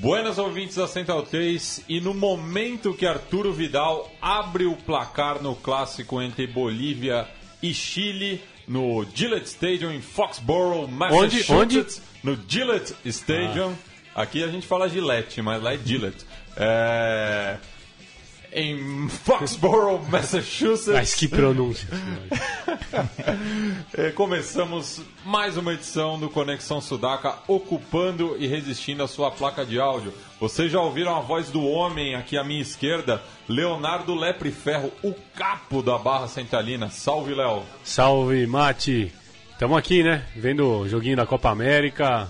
Buenas ouvintes da Central 3 e no momento que Arturo Vidal abre o placar no clássico entre Bolívia e Chile no Gillette Stadium em Foxborough, Massachusetts. Onde? No Gillette Stadium. Aqui a gente fala Gillette, mas lá é Gillette. É... Em Foxborough, Massachusetts. Mas que pronúncia. É, Começamos mais uma edição do Conexão Sudaca, ocupando e resistindo a sua placa de áudio. Vocês já ouviram a voz do homem aqui à minha esquerda, Leonardo Lepre Ferro, o capo da Barra Centralina. Salve, Léo. Salve, Mate. Tamo aqui, né? Vendo o joguinho da Copa América.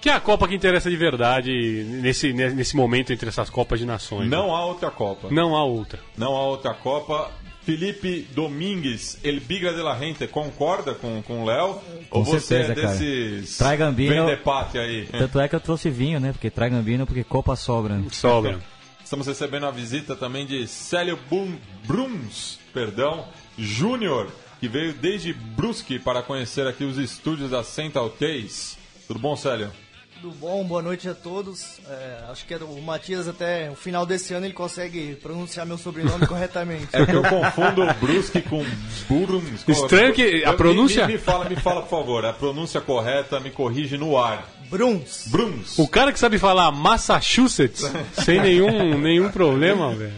Que é a Copa que interessa de verdade nesse, nesse momento entre essas Copas de Nações. né? Não há outra Copa. Não há outra. Não há outra Copa. Felipe Domingues, El Biga de la Gente, concorda com, com o Léo? Ou você certeza, é cara. desses Trai Gambino. vendepate aí? Tanto é que eu trouxe vinho, né? Porque trai Gambino, porque Copa sobra. né? Sobra. Estamos recebendo a visita também de Célio Bum, Bruns, perdão, Júnior, que veio desde Brusque para conhecer aqui os estúdios da Central 3. Tudo bom, Célio? Tudo bom? Boa noite a todos. É, acho que o Matias até o final desse ano ele consegue pronunciar meu sobrenome corretamente. É que eu confundo o Brusque com Bruns. Estranho que a pronúncia- Me, me fala, me fala, por favor, a pronúncia correta, me corrige no ar. Bruns. Bruns. O cara que sabe falar Massachusetts sem nenhum, nenhum problema, velho.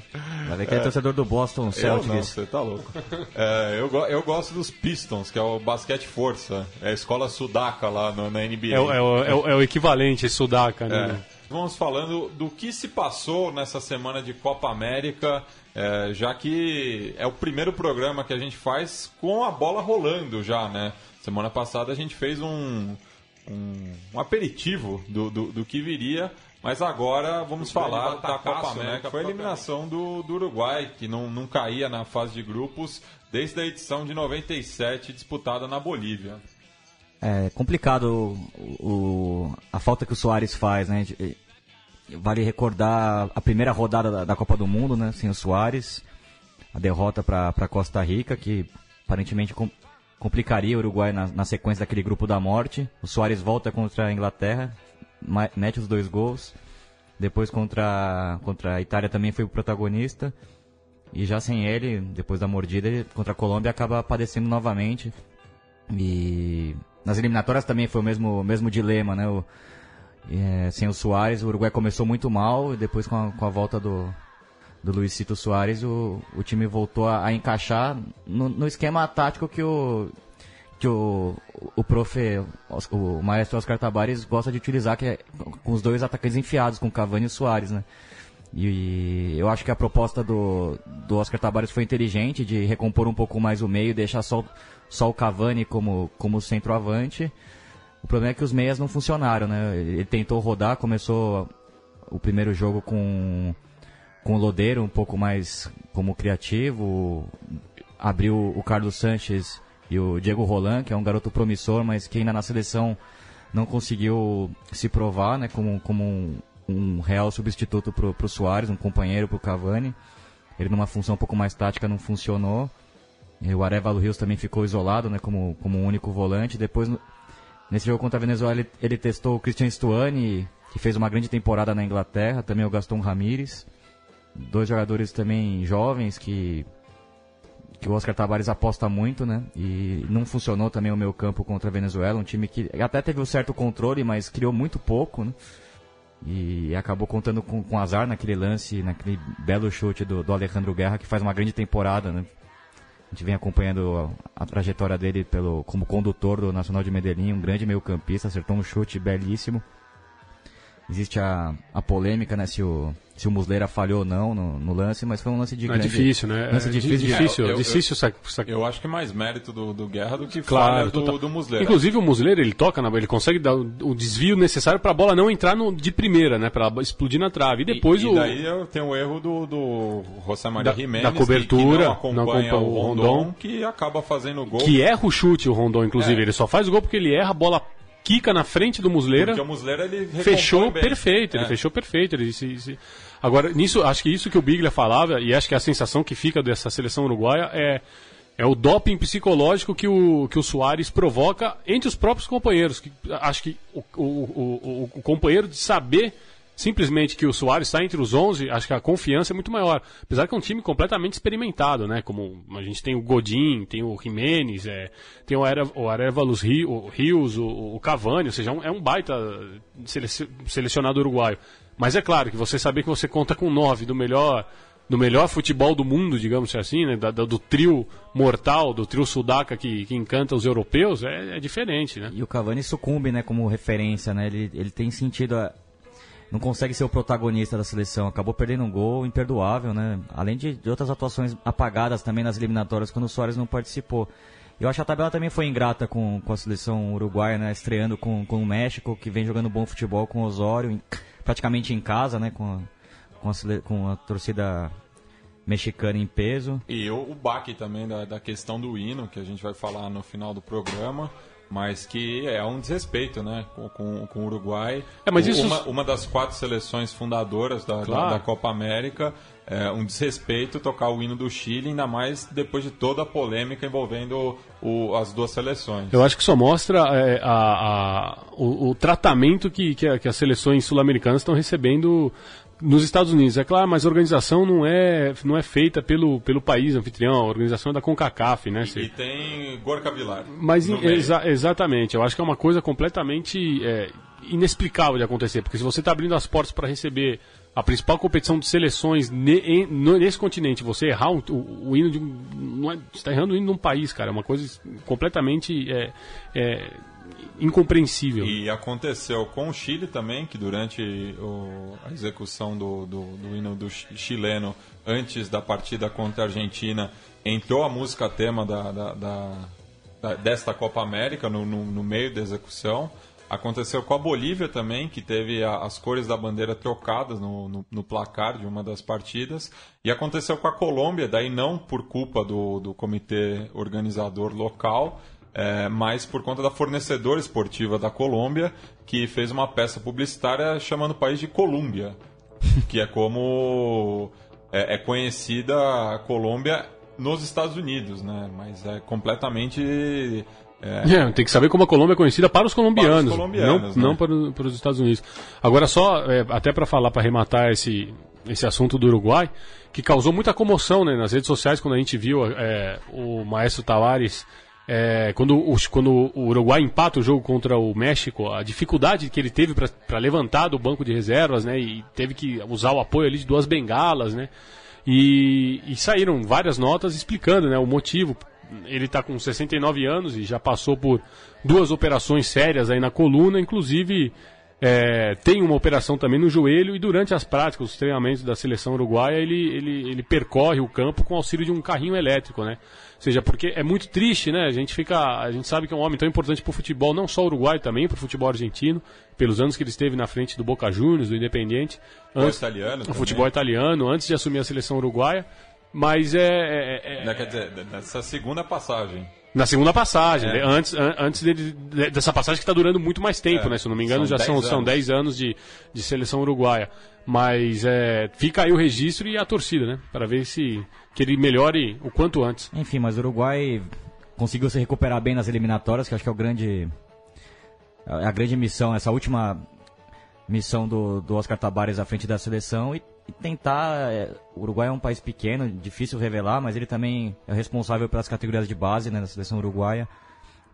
Vai ver que é, torcedor do Boston Eu não, Celtics. você tá louco. É, eu, eu gosto dos Pistons, que é o basquete força. É a escola sudaca lá no- na NBA. É, o- é o- é o- é o equivalente, Sudaca, É. né? Vamos falando do que se passou nessa semana de Copa América, é, já que é o primeiro programa que a gente faz com a bola rolando já, né? Semana passada a gente fez um, um, um aperitivo do, do, do que viria, mas agora vamos falar da Copa América. Foi a eliminação do, do Uruguai, que não, não caía na fase de grupos desde a edição de 97 disputada na Bolívia. É complicado o, o- a falta que o Soares faz, né? Vale recordar a primeira rodada da, da Copa do Mundo, né? Sem o Soares. A derrota para Costa Rica, que aparentemente com- complicaria o Uruguai na, na sequência daquele grupo da morte. O Soares volta contra a Inglaterra, mete os dois gols. Depois contra, contra a Itália também foi o protagonista. E já sem ele, depois da mordida, ele, contra a Colômbia acaba padecendo novamente. E nas eliminatórias também foi o mesmo, mesmo dilema, né? O, é, sem o Soares, o Uruguai começou muito mal e depois com a, com a volta do, do Luizito Soares, o, o time voltou a, a encaixar no, no esquema tático que o que o, o prof, o maestro Oscar Tabares gosta de utilizar, que é com os dois atacantes enfiados, com Cavani e Soares, né? E eu acho que a proposta do, do Oscar Tabares foi inteligente, de recompor um pouco mais o meio, deixar só, só o Cavani como, como centroavante. O problema é que os meias não funcionaram, né? Ele tentou rodar, começou o primeiro jogo com, com o Lodeiro um pouco mais como criativo, abriu o Carlos Sanches e o Diego Roland, que é um garoto promissor, mas que ainda na seleção não conseguiu se provar, né? Como, como um, um real substituto pro, pro Soares, um companheiro pro Cavani. Ele numa função um pouco mais tática não funcionou. E o Arevalo Rios também ficou isolado, né? Como, como um único volante. Depois, nesse jogo contra a Venezuela, ele, ele testou o Christian Stuani, que fez uma grande temporada na Inglaterra. Também o Gaston Ramírez. Dois jogadores também jovens que que o Oscar Tabares aposta muito, né? E não funcionou também o meu campo contra a Venezuela, um time que até teve um certo controle, mas criou muito pouco, né? E acabou contando com, com azar naquele lance, naquele belo chute do, do Alejandro Guerra, que faz uma grande temporada, né? A gente vem acompanhando a, a trajetória dele pelo, como condutor do Nacional de Medellín, um grande meio-campista, acertou um chute belíssimo. Existe a, a polêmica, né, se o, se o Muslera falhou ou não no, no lance, mas foi um lance de Não, é grande... difícil, né? Lance é difícil. difícil, É, eu- difícil sa- sa- Eu acho que mais mérito do, do Guerra do que Claro, falha do, total. do Muslera. Inclusive o Muslera, ele toca na ele consegue dar o, o desvio necessário para a bola não entrar no- de primeira, né, para explodir na trave. E depois e, o e daí eu tenho o erro do, do José Maria Da- Jiménez, da cobertura, que, não não acompanha acompanha o o Rondon, Rondon. que acaba fazendo o gol. que erra o chute o Rondon, inclusive, É. ele só faz o gol porque ele erra a bola quica na frente do Muslera. Porque o Muslera ele fechou bem. perfeito, ele É. fechou perfeito. Ele se- se- Agora, nisso, acho que isso que o Biglia falava, e acho que a sensação que fica dessa seleção uruguaia é, é o doping psicológico que o, que o Soares provoca entre os próprios companheiros. Que, acho que o, o, o, o- companheiro de saber simplesmente que o Soares está entre os 11, acho que a confiança é muito maior. Apesar que é um time completamente experimentado, né? Como a gente tem o Godin, tem o Jimenez, é, tem o, Era, o Arevalos Rios, o, o Cavani, ou seja, é um, é um baita selec- selecionado uruguaio. Mas é claro que você saber que você conta com nove do melhor do melhor futebol do mundo, digamos assim, né? Da- do trio mortal, do trio sudaca que, que encanta os europeus, é, é diferente, né? E o Cavani sucumbe, né, como referência, né? Ele, ele tem sentido a... Não consegue ser o protagonista da seleção. Acabou perdendo um gol imperdoável, né? Além de, de outras atuações apagadas também nas eliminatórias, quando o Soares não participou. Eu acho que a tabela também foi ingrata com, com a seleção uruguaia, né? Estreando com, com o México, que vem jogando bom futebol com o Osório, praticamente em casa, né? Com a, com a, com a torcida mexicana em peso. E o, o baque também da, da questão do hino, que a gente vai falar no final do programa, mas que é um desrespeito, né, com, com, com o Uruguai. É, mas isso- uma, uma das quatro seleções fundadoras da, da- Claro. da Copa América, é um desrespeito tocar o hino do Chile, ainda mais depois de toda a polêmica envolvendo o- as duas seleções. Eu acho que só mostra é, a- a- o, o tratamento que, que, a- que as seleções sul-americanas estão recebendo nos Estados Unidos. É claro, mas a organização não é, não é feita pelo, pelo país anfitrião, a organização é da CONCACAF, né? E tem Gorka Vilar. Mas exa- exatamente, eu acho que é uma coisa completamente é, inexplicável de acontecer, porque se você está abrindo as portas para receber a principal competição de seleções nesse continente, você errar o, o- hino de um. Não é, você está errando o hino de um país, cara, é uma coisa completamente é, é, incompreensível. E aconteceu com o Chile também, que durante o- a execução do, do, do hino do chi- chileno, antes da partida contra a Argentina, entrou a música tema da, da- da- da- desta Copa América no, no- no meio da execução. Aconteceu com a Bolívia também, que teve a- as cores da bandeira trocadas no, no- no placar de uma das partidas. E aconteceu com a Colômbia, daí não por culpa do, do comitê organizador local, é, mas por conta da fornecedora esportiva da Colômbia, que fez uma peça publicitária chamando o país de Colômbia, que é como é, é conhecida a Colômbia nos Estados Unidos, né? Mas é completamente é, É, tem que saber como a Colômbia é conhecida para os colombianos, Para os colombianos, não, né? não para, para os Estados Unidos. Agora, só, é, até para falar, para arrematar esse, esse assunto do Uruguai, que causou muita comoção né, nas redes sociais quando a gente viu é, o Maestro Tavares. é, quando, o, quando o Uruguai empata o jogo contra o México, a dificuldade que ele teve para levantar do banco de reservas, né, e teve que usar o apoio ali de duas bengalas, né, e, e saíram várias notas explicando né, o motivo. Ele está com 69 anos e já passou por duas operações sérias aí na coluna, inclusive é, tem uma operação também no joelho e durante as práticas, os treinamentos da seleção uruguaia, ele, ele, ele percorre o campo com auxílio de um carrinho elétrico, né? Ou seja, porque é muito triste, né? A gente fica, a gente sabe que é um homem tão importante para o futebol, não só uruguaio, também para o futebol argentino, pelos anos que ele esteve na frente do Boca Juniors, do Independiente, antes, o futebol italiano, antes de assumir a seleção uruguaia. Mas é, é- é- Né, Quer dizer, nessa segunda passagem. na segunda passagem, É. né? antes, an- antes dele- de- dessa passagem que está durando muito mais tempo, É, né? Se eu não me engano, são já são, 10 são anos. 10 anos de, de seleção uruguaia. Mas é, fica aí o registro e a torcida, né? Para ver se que ele melhore o quanto antes. Enfim, mas o Uruguai conseguiu se recuperar bem nas eliminatórias, que acho que é o grande é a grande missão, essa última missão do, do Oscar Tabares à frente da seleção e, e tentar. é, o Uruguai é um país pequeno, difícil revelar, mas ele também é responsável pelas categorias de base né, da seleção uruguaia.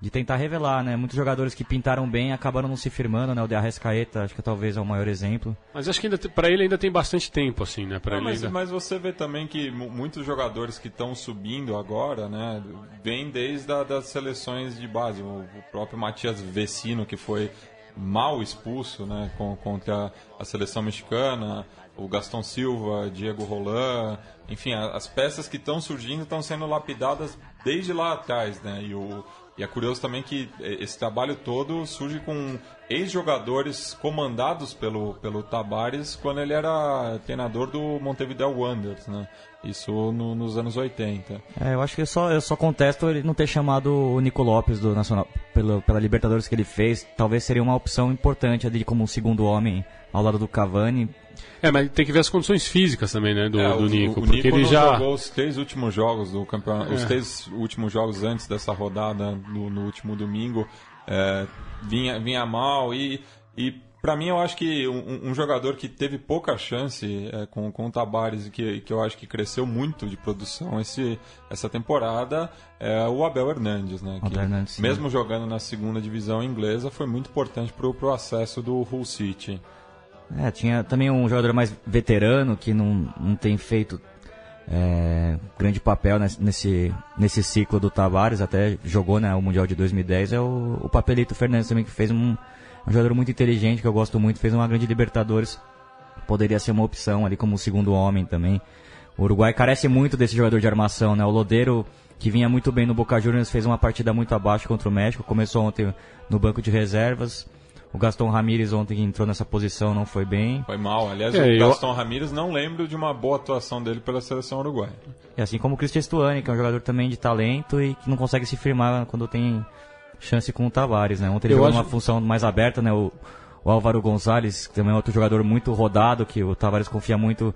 De tentar revelar, né? Muitos jogadores que pintaram bem acabaram não se firmando, né? O de Arrascaeta, acho que talvez é o maior exemplo. Mas acho que ainda para ele ainda tem bastante tempo, assim, né? Para Não, ele mas, ainda... mas você vê também que mu- muitos jogadores que estão subindo agora, né, vêm desde a, das seleções de base. O, o próprio Matias Vecino, que foi mal expulso né, com, contra a seleção mexicana, o Gastão Silva, Diego Roland, enfim, as peças que estão surgindo estão sendo lapidadas desde lá atrás, né? E, o, e é curioso também que esse trabalho todo surge com ex-jogadores comandados pelo, pelo Tabares quando ele era treinador do Montevideo Wanderers, né? Isso no, nos anos 80. É, eu acho que eu só, eu só contesto ele não ter chamado o Nico Lopes do Nacional pela, pela Libertadores que ele fez. Talvez seria uma opção importante ali como um segundo homem ao lado do Cavani. É, mas tem que ver as condições físicas também, né, do, É, do o, Nico. o porque Nico ele já. jogou os três últimos jogos do campeonato, os É. três últimos jogos antes dessa rodada no, no último domingo é, vinha, vinha mal e, e para mim eu acho que um, um jogador que teve pouca chance é, com, com o Tabares e que, que eu acho que cresceu muito de produção esse, essa temporada é o Abel Hernandes, né? Abel que Hernandes, mesmo jogando na segunda divisão inglesa foi muito importante pro, pro acesso do Hull City. É, tinha também um jogador mais veterano que não, não tem feito é, grande papel nesse, nesse, ciclo do Tavares, até jogou né, o Mundial de 2010, é o, o Papelito Fernandes também, que fez um, um jogador muito inteligente, que eu gosto muito, fez uma grande Libertadores, poderia ser uma opção ali como segundo homem também. O Uruguai carece muito desse jogador de armação, né? O Lodeiro, que vinha muito bem no Boca Juniors, fez uma partida muito abaixo contra o México, começou ontem no banco de reservas. O Gaston Ramírez ontem que entrou nessa posição não foi bem. Foi mal. Aliás, É, o eu- Gaston Ramírez não lembro de uma boa atuação dele pela seleção uruguaia. E assim como o Cristian Stuani, que é um jogador também de talento e que não consegue se firmar quando tem chance com o Tavares, né? Ontem ele Eu jogou acho- numa função mais aberta, né? O, o Álvaro Gonzalez, que também é outro jogador muito rodado, que o Tavares confia muito,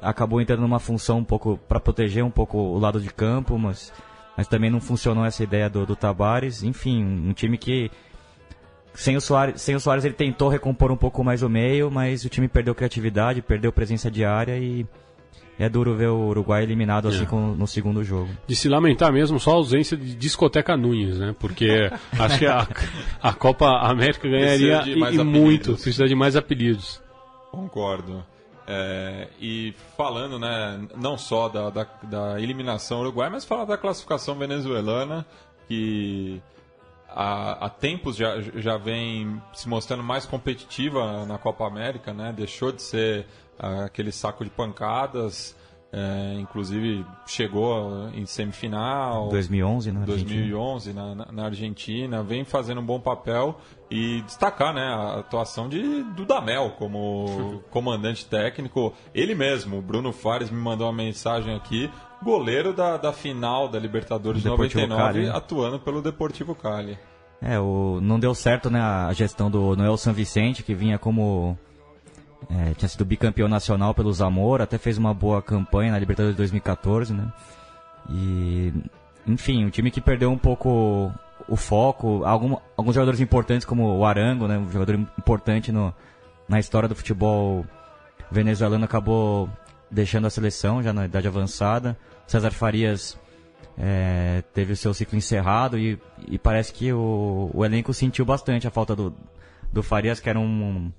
acabou entrando numa função um pouco para proteger um pouco o lado de campo, mas, mas também não funcionou essa ideia do, do Tavares. Enfim, um time que sem o, Soares, sem o Soares ele tentou recompor um pouco mais o meio, mas o time perdeu criatividade, perdeu presença de área e é duro ver o Uruguai eliminado assim É. com- no segundo jogo. De se lamentar mesmo só a ausência de discoteca Nunes, né? Porque acho que a, a Copa América ganharia e, e muito, precisa de mais apelidos. Concordo. É, e falando, né, não só da, da, da eliminação uruguaia, mas falar da classificação venezuelana, que há, há tempos já, já vem se mostrando mais competitiva na Copa América, né? Deixou de ser ah, aquele saco de pancadas, é, inclusive chegou em semifinal. 2011, né? Argentina. 2011 na, na- na Argentina, vem fazendo um bom papel e destacar né, a atuação de Dudamel como comandante técnico. Ele mesmo, Bruno Fares, me mandou uma mensagem aqui, goleiro da, da final da Libertadores de Deportivo 99, Cali, né? atuando pelo Deportivo Cali. É, o, não deu certo né, a gestão do Noel San Vicente, que vinha como. é, tinha sido bicampeão nacional pelo Zamora, até fez uma boa campanha na Libertadores de 2014, né? E. Enfim, um time que perdeu um pouco o foco. Algum, alguns jogadores importantes, como o Arango, né? Um jogador importante no, na história do futebol venezuelano, acabou deixando a seleção já na idade avançada. César Farias é, teve o seu ciclo encerrado e, e parece que o, o elenco sentiu bastante a falta do, do Farias, que era um,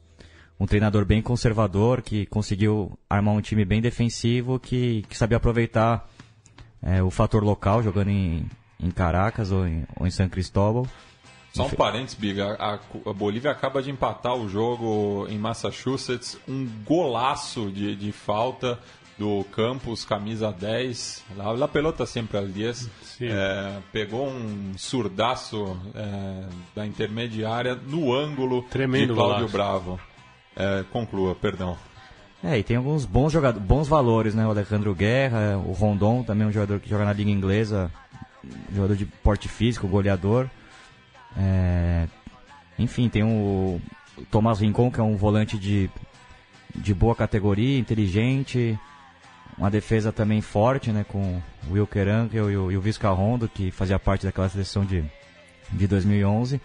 um treinador bem conservador, que conseguiu armar um time bem defensivo, que, que sabia aproveitar é, o fator local, jogando em, em Caracas ou em, ou em San Cristóbal. Só um parênteses, Biga. A, a Bolívia acaba de empatar o jogo em Massachusetts. Um golaço de, de falta do Campos, camisa 10. La, la pelota sempre al 10. Sim. É, pegou um surdaço é, da intermediária no ângulo Tremendo de Cláudio golaço. Bravo. É, conclua, perdão. É, e tem alguns bons jogadores, bons valores, né? O Alejandro Guerra, o Rondon, também um jogador que joga na Liga Inglesa, jogador de porte físico, goleador. É, enfim, tem o, Tomás Rincon, que é um volante de, de boa categoria, inteligente. Uma defesa também forte, né? Com o Wilker Ankel e o, e o Visca Rondo, que fazia parte daquela seleção de, de 2011.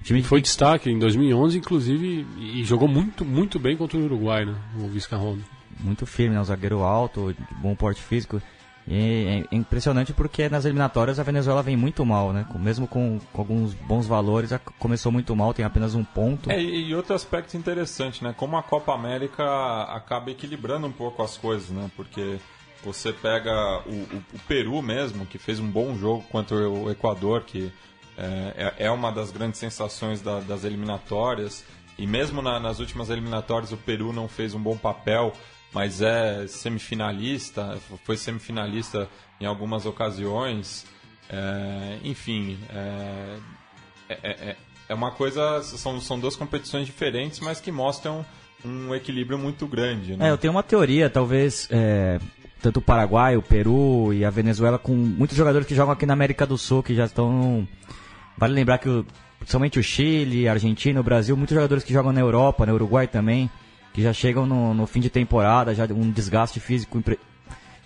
O time Foi destaque em 2011, inclusive, e jogou muito, muito bem contra o Uruguai, né? O Vizcarrondo. muito firme, né? Um zagueiro alto, de bom porte físico. E é impressionante porque nas eliminatórias a Venezuela vem muito mal, né? Mesmo com, com alguns bons valores, começou muito mal, tem apenas um ponto. É, e e outro aspecto interessante, né? Como a Copa América acaba equilibrando um pouco as coisas, né? Porque você pega o, o- o Peru mesmo, que fez um bom jogo contra o Equador, que é, é, é uma das grandes sensações da, das eliminatórias. E mesmo na, nas últimas eliminatórias o Peru não fez um bom papel, mas é semifinalista, foi semifinalista em algumas ocasiões. É, enfim, é, é, é, é uma coisa. São, são duas competições diferentes, mas que mostram um equilíbrio muito grande. Né? É, eu tenho uma teoria, talvez. É, tanto o Paraguai, o Peru e a Venezuela, com muitos jogadores que jogam aqui na América do Sul, que já estão. Vale lembrar que, o, principalmente o Chile, a Argentina, o Brasil, muitos jogadores que jogam na Europa, no Uruguai também, que já chegam no, no fim de temporada, já um desgaste físico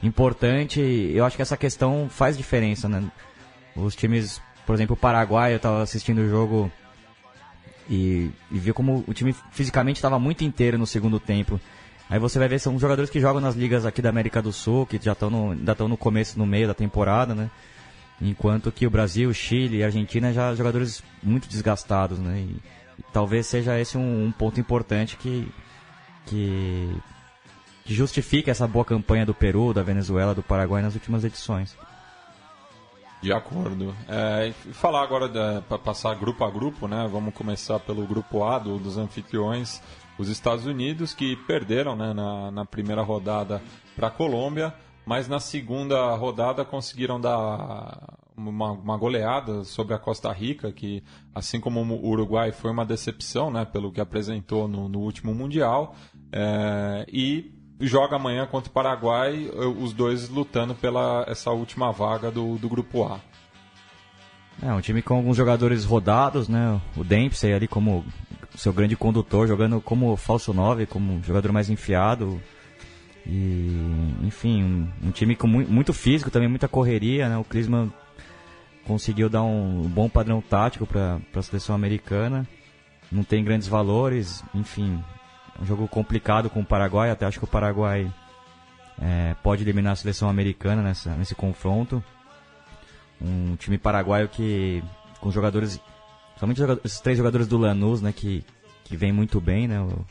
importante. Eu acho que essa questão faz diferença, né? Os times, por exemplo, o Paraguai, eu estava assistindo o jogo e, e vi como o time fisicamente estava muito inteiro no segundo tempo. Aí você vai ver, são jogadores que jogam nas ligas aqui da América do Sul, que já estão ainda estão no começo, no meio da temporada, né? Enquanto que o Brasil, Chile e Argentina já jogadores muito desgastados, né? E, e talvez seja esse um, um, ponto importante que, que, justifica essa boa campanha do Peru, da Venezuela, do Paraguai nas últimas edições. De acordo. É, falar agora para passar grupo a grupo, né? Vamos começar pelo grupo A do, dos anfitriões, os Estados Unidos, que perderam né, na, na primeira rodada para a Colômbia, mas na segunda rodada conseguiram dar uma, uma, goleada sobre a Costa Rica, que assim como o Uruguai foi uma decepção, né? Pelo que apresentou no, no último Mundial. É, e joga amanhã contra o Paraguai, os dois lutando pela essa última vaga do, do grupo A. É, um time com alguns jogadores rodados, né? O Dempsey ali como seu grande condutor, jogando como falso 9, como jogador mais enfiado. E, enfim, um, um time com mu muito físico, também muita correria, né? O Klinsmann conseguiu dar um bom padrão tático para a seleção americana. Não tem grandes valores, enfim, um jogo complicado com o Paraguai, até acho que o Paraguai é, pode eliminar a seleção americana nessa, nesse confronto. Um time paraguaio que, com jogadores, somente esses três jogadores do Lanús, né, que, que vem muito bem, né, o,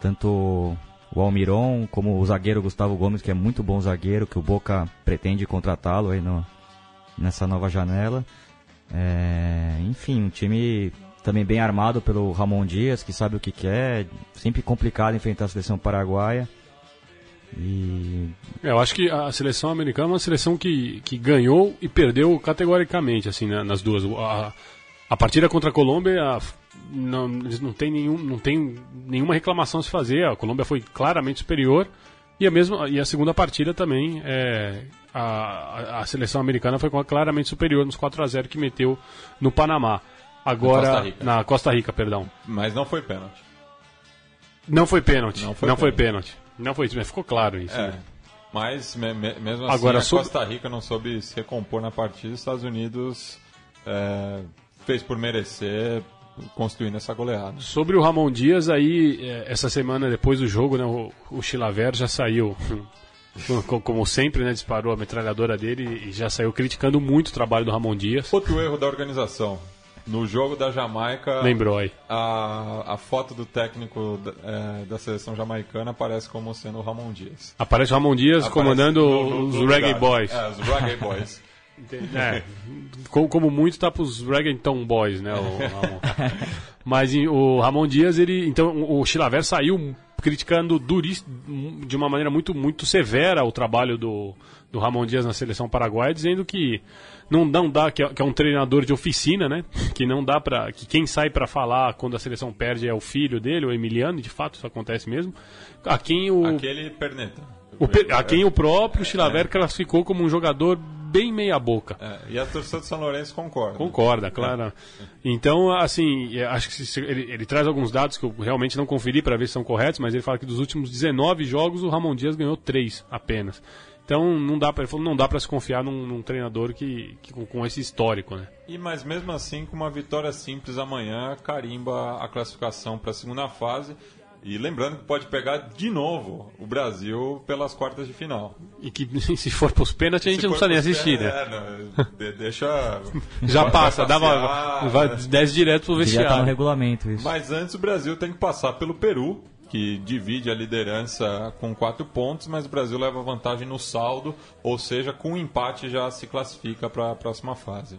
tanto o Almiron como o zagueiro Gustavo Gomes, que é muito bom zagueiro, que o Boca pretende contratá-lo aí no, nessa nova janela. É, enfim, um time também bem armado pelo Ramon Dias, que sabe o que quer, sempre complicado enfrentar a seleção paraguaia. E... É, eu acho que a seleção americana é uma seleção que, que ganhou e perdeu categoricamente, assim, né, nas duas. A, a partida contra a Colômbia, a, não, não tem, nenhum, não tem nenhuma reclamação a se fazer, a Colômbia foi claramente superior. E a, mesma, e a segunda partida também, é, a, a seleção americana foi claramente superior nos 4 a 0 que meteu no Panamá. Agora, na Costa Rica, na Costa Rica perdão. Mas não foi pênalti. Não foi pênalti. Não foi, não pênalti. foi pênalti. Não foi, mas ficou claro isso. É. Né? Mas me, me, mesmo assim, Agora, a Costa Rica não soube se recompor na partida. Os Estados Unidos é, fez por merecer construindo essa goleada. Sobre o Ramon Dias, aí, é, essa semana depois do jogo, né, o, o Chilaver já saiu, como sempre, né, disparou a metralhadora dele e já saiu criticando muito o trabalho do Ramon Dias. Outro erro da organização. No jogo da Jamaica. Lembrou aí. A, a foto do técnico da, é, da seleção jamaicana aparece como sendo o Ramon Dias. Aparece o Ramon Dias aparece comandando no, no, os Reggae Boys. É, os Reggae Boys. é, como, como muito tá pros Reggaeton Boys, né? O, Mas o Ramon Dias, ele. Então, o Chilaver saiu criticando duris, de uma maneira muito, muito severa o trabalho do, do Ramon Dias na seleção paraguaia, dizendo que não, não dá, que é, que é um treinador de oficina, né? Que não dá para que quem sai para falar quando a seleção perde é o filho dele, o Emiliano, e de fato isso acontece mesmo. A quem o aquele perneta. O, a quem o próprio Chilaver é. classificou como um jogador bem meia boca. É, e a torcida de São Lourenço concorda. Concorda, claro. Então, assim, acho que ele, ele, traz alguns dados que eu realmente não conferi para ver se são corretos, mas ele fala que dos últimos 19 jogos o Ramon Dias ganhou 3 apenas. Então não dá para não dá para se confiar num, num treinador que, que com, com, esse histórico, né? E mas mesmo assim com uma vitória simples amanhã carimba a classificação para a segunda fase e lembrando que pode pegar de novo o Brasil pelas quartas de final. E que se for para os pênaltis a gente não precisa nem assistir, né? É, não, deixa. Já passa, dá uma, vai, desce direto pro vestiário. Já tá no regulamento isso. Mas antes o Brasil tem que passar pelo Peru, que divide a liderança com quatro pontos, mas o Brasil leva vantagem no saldo, ou seja, com um empate já se classifica para a próxima fase.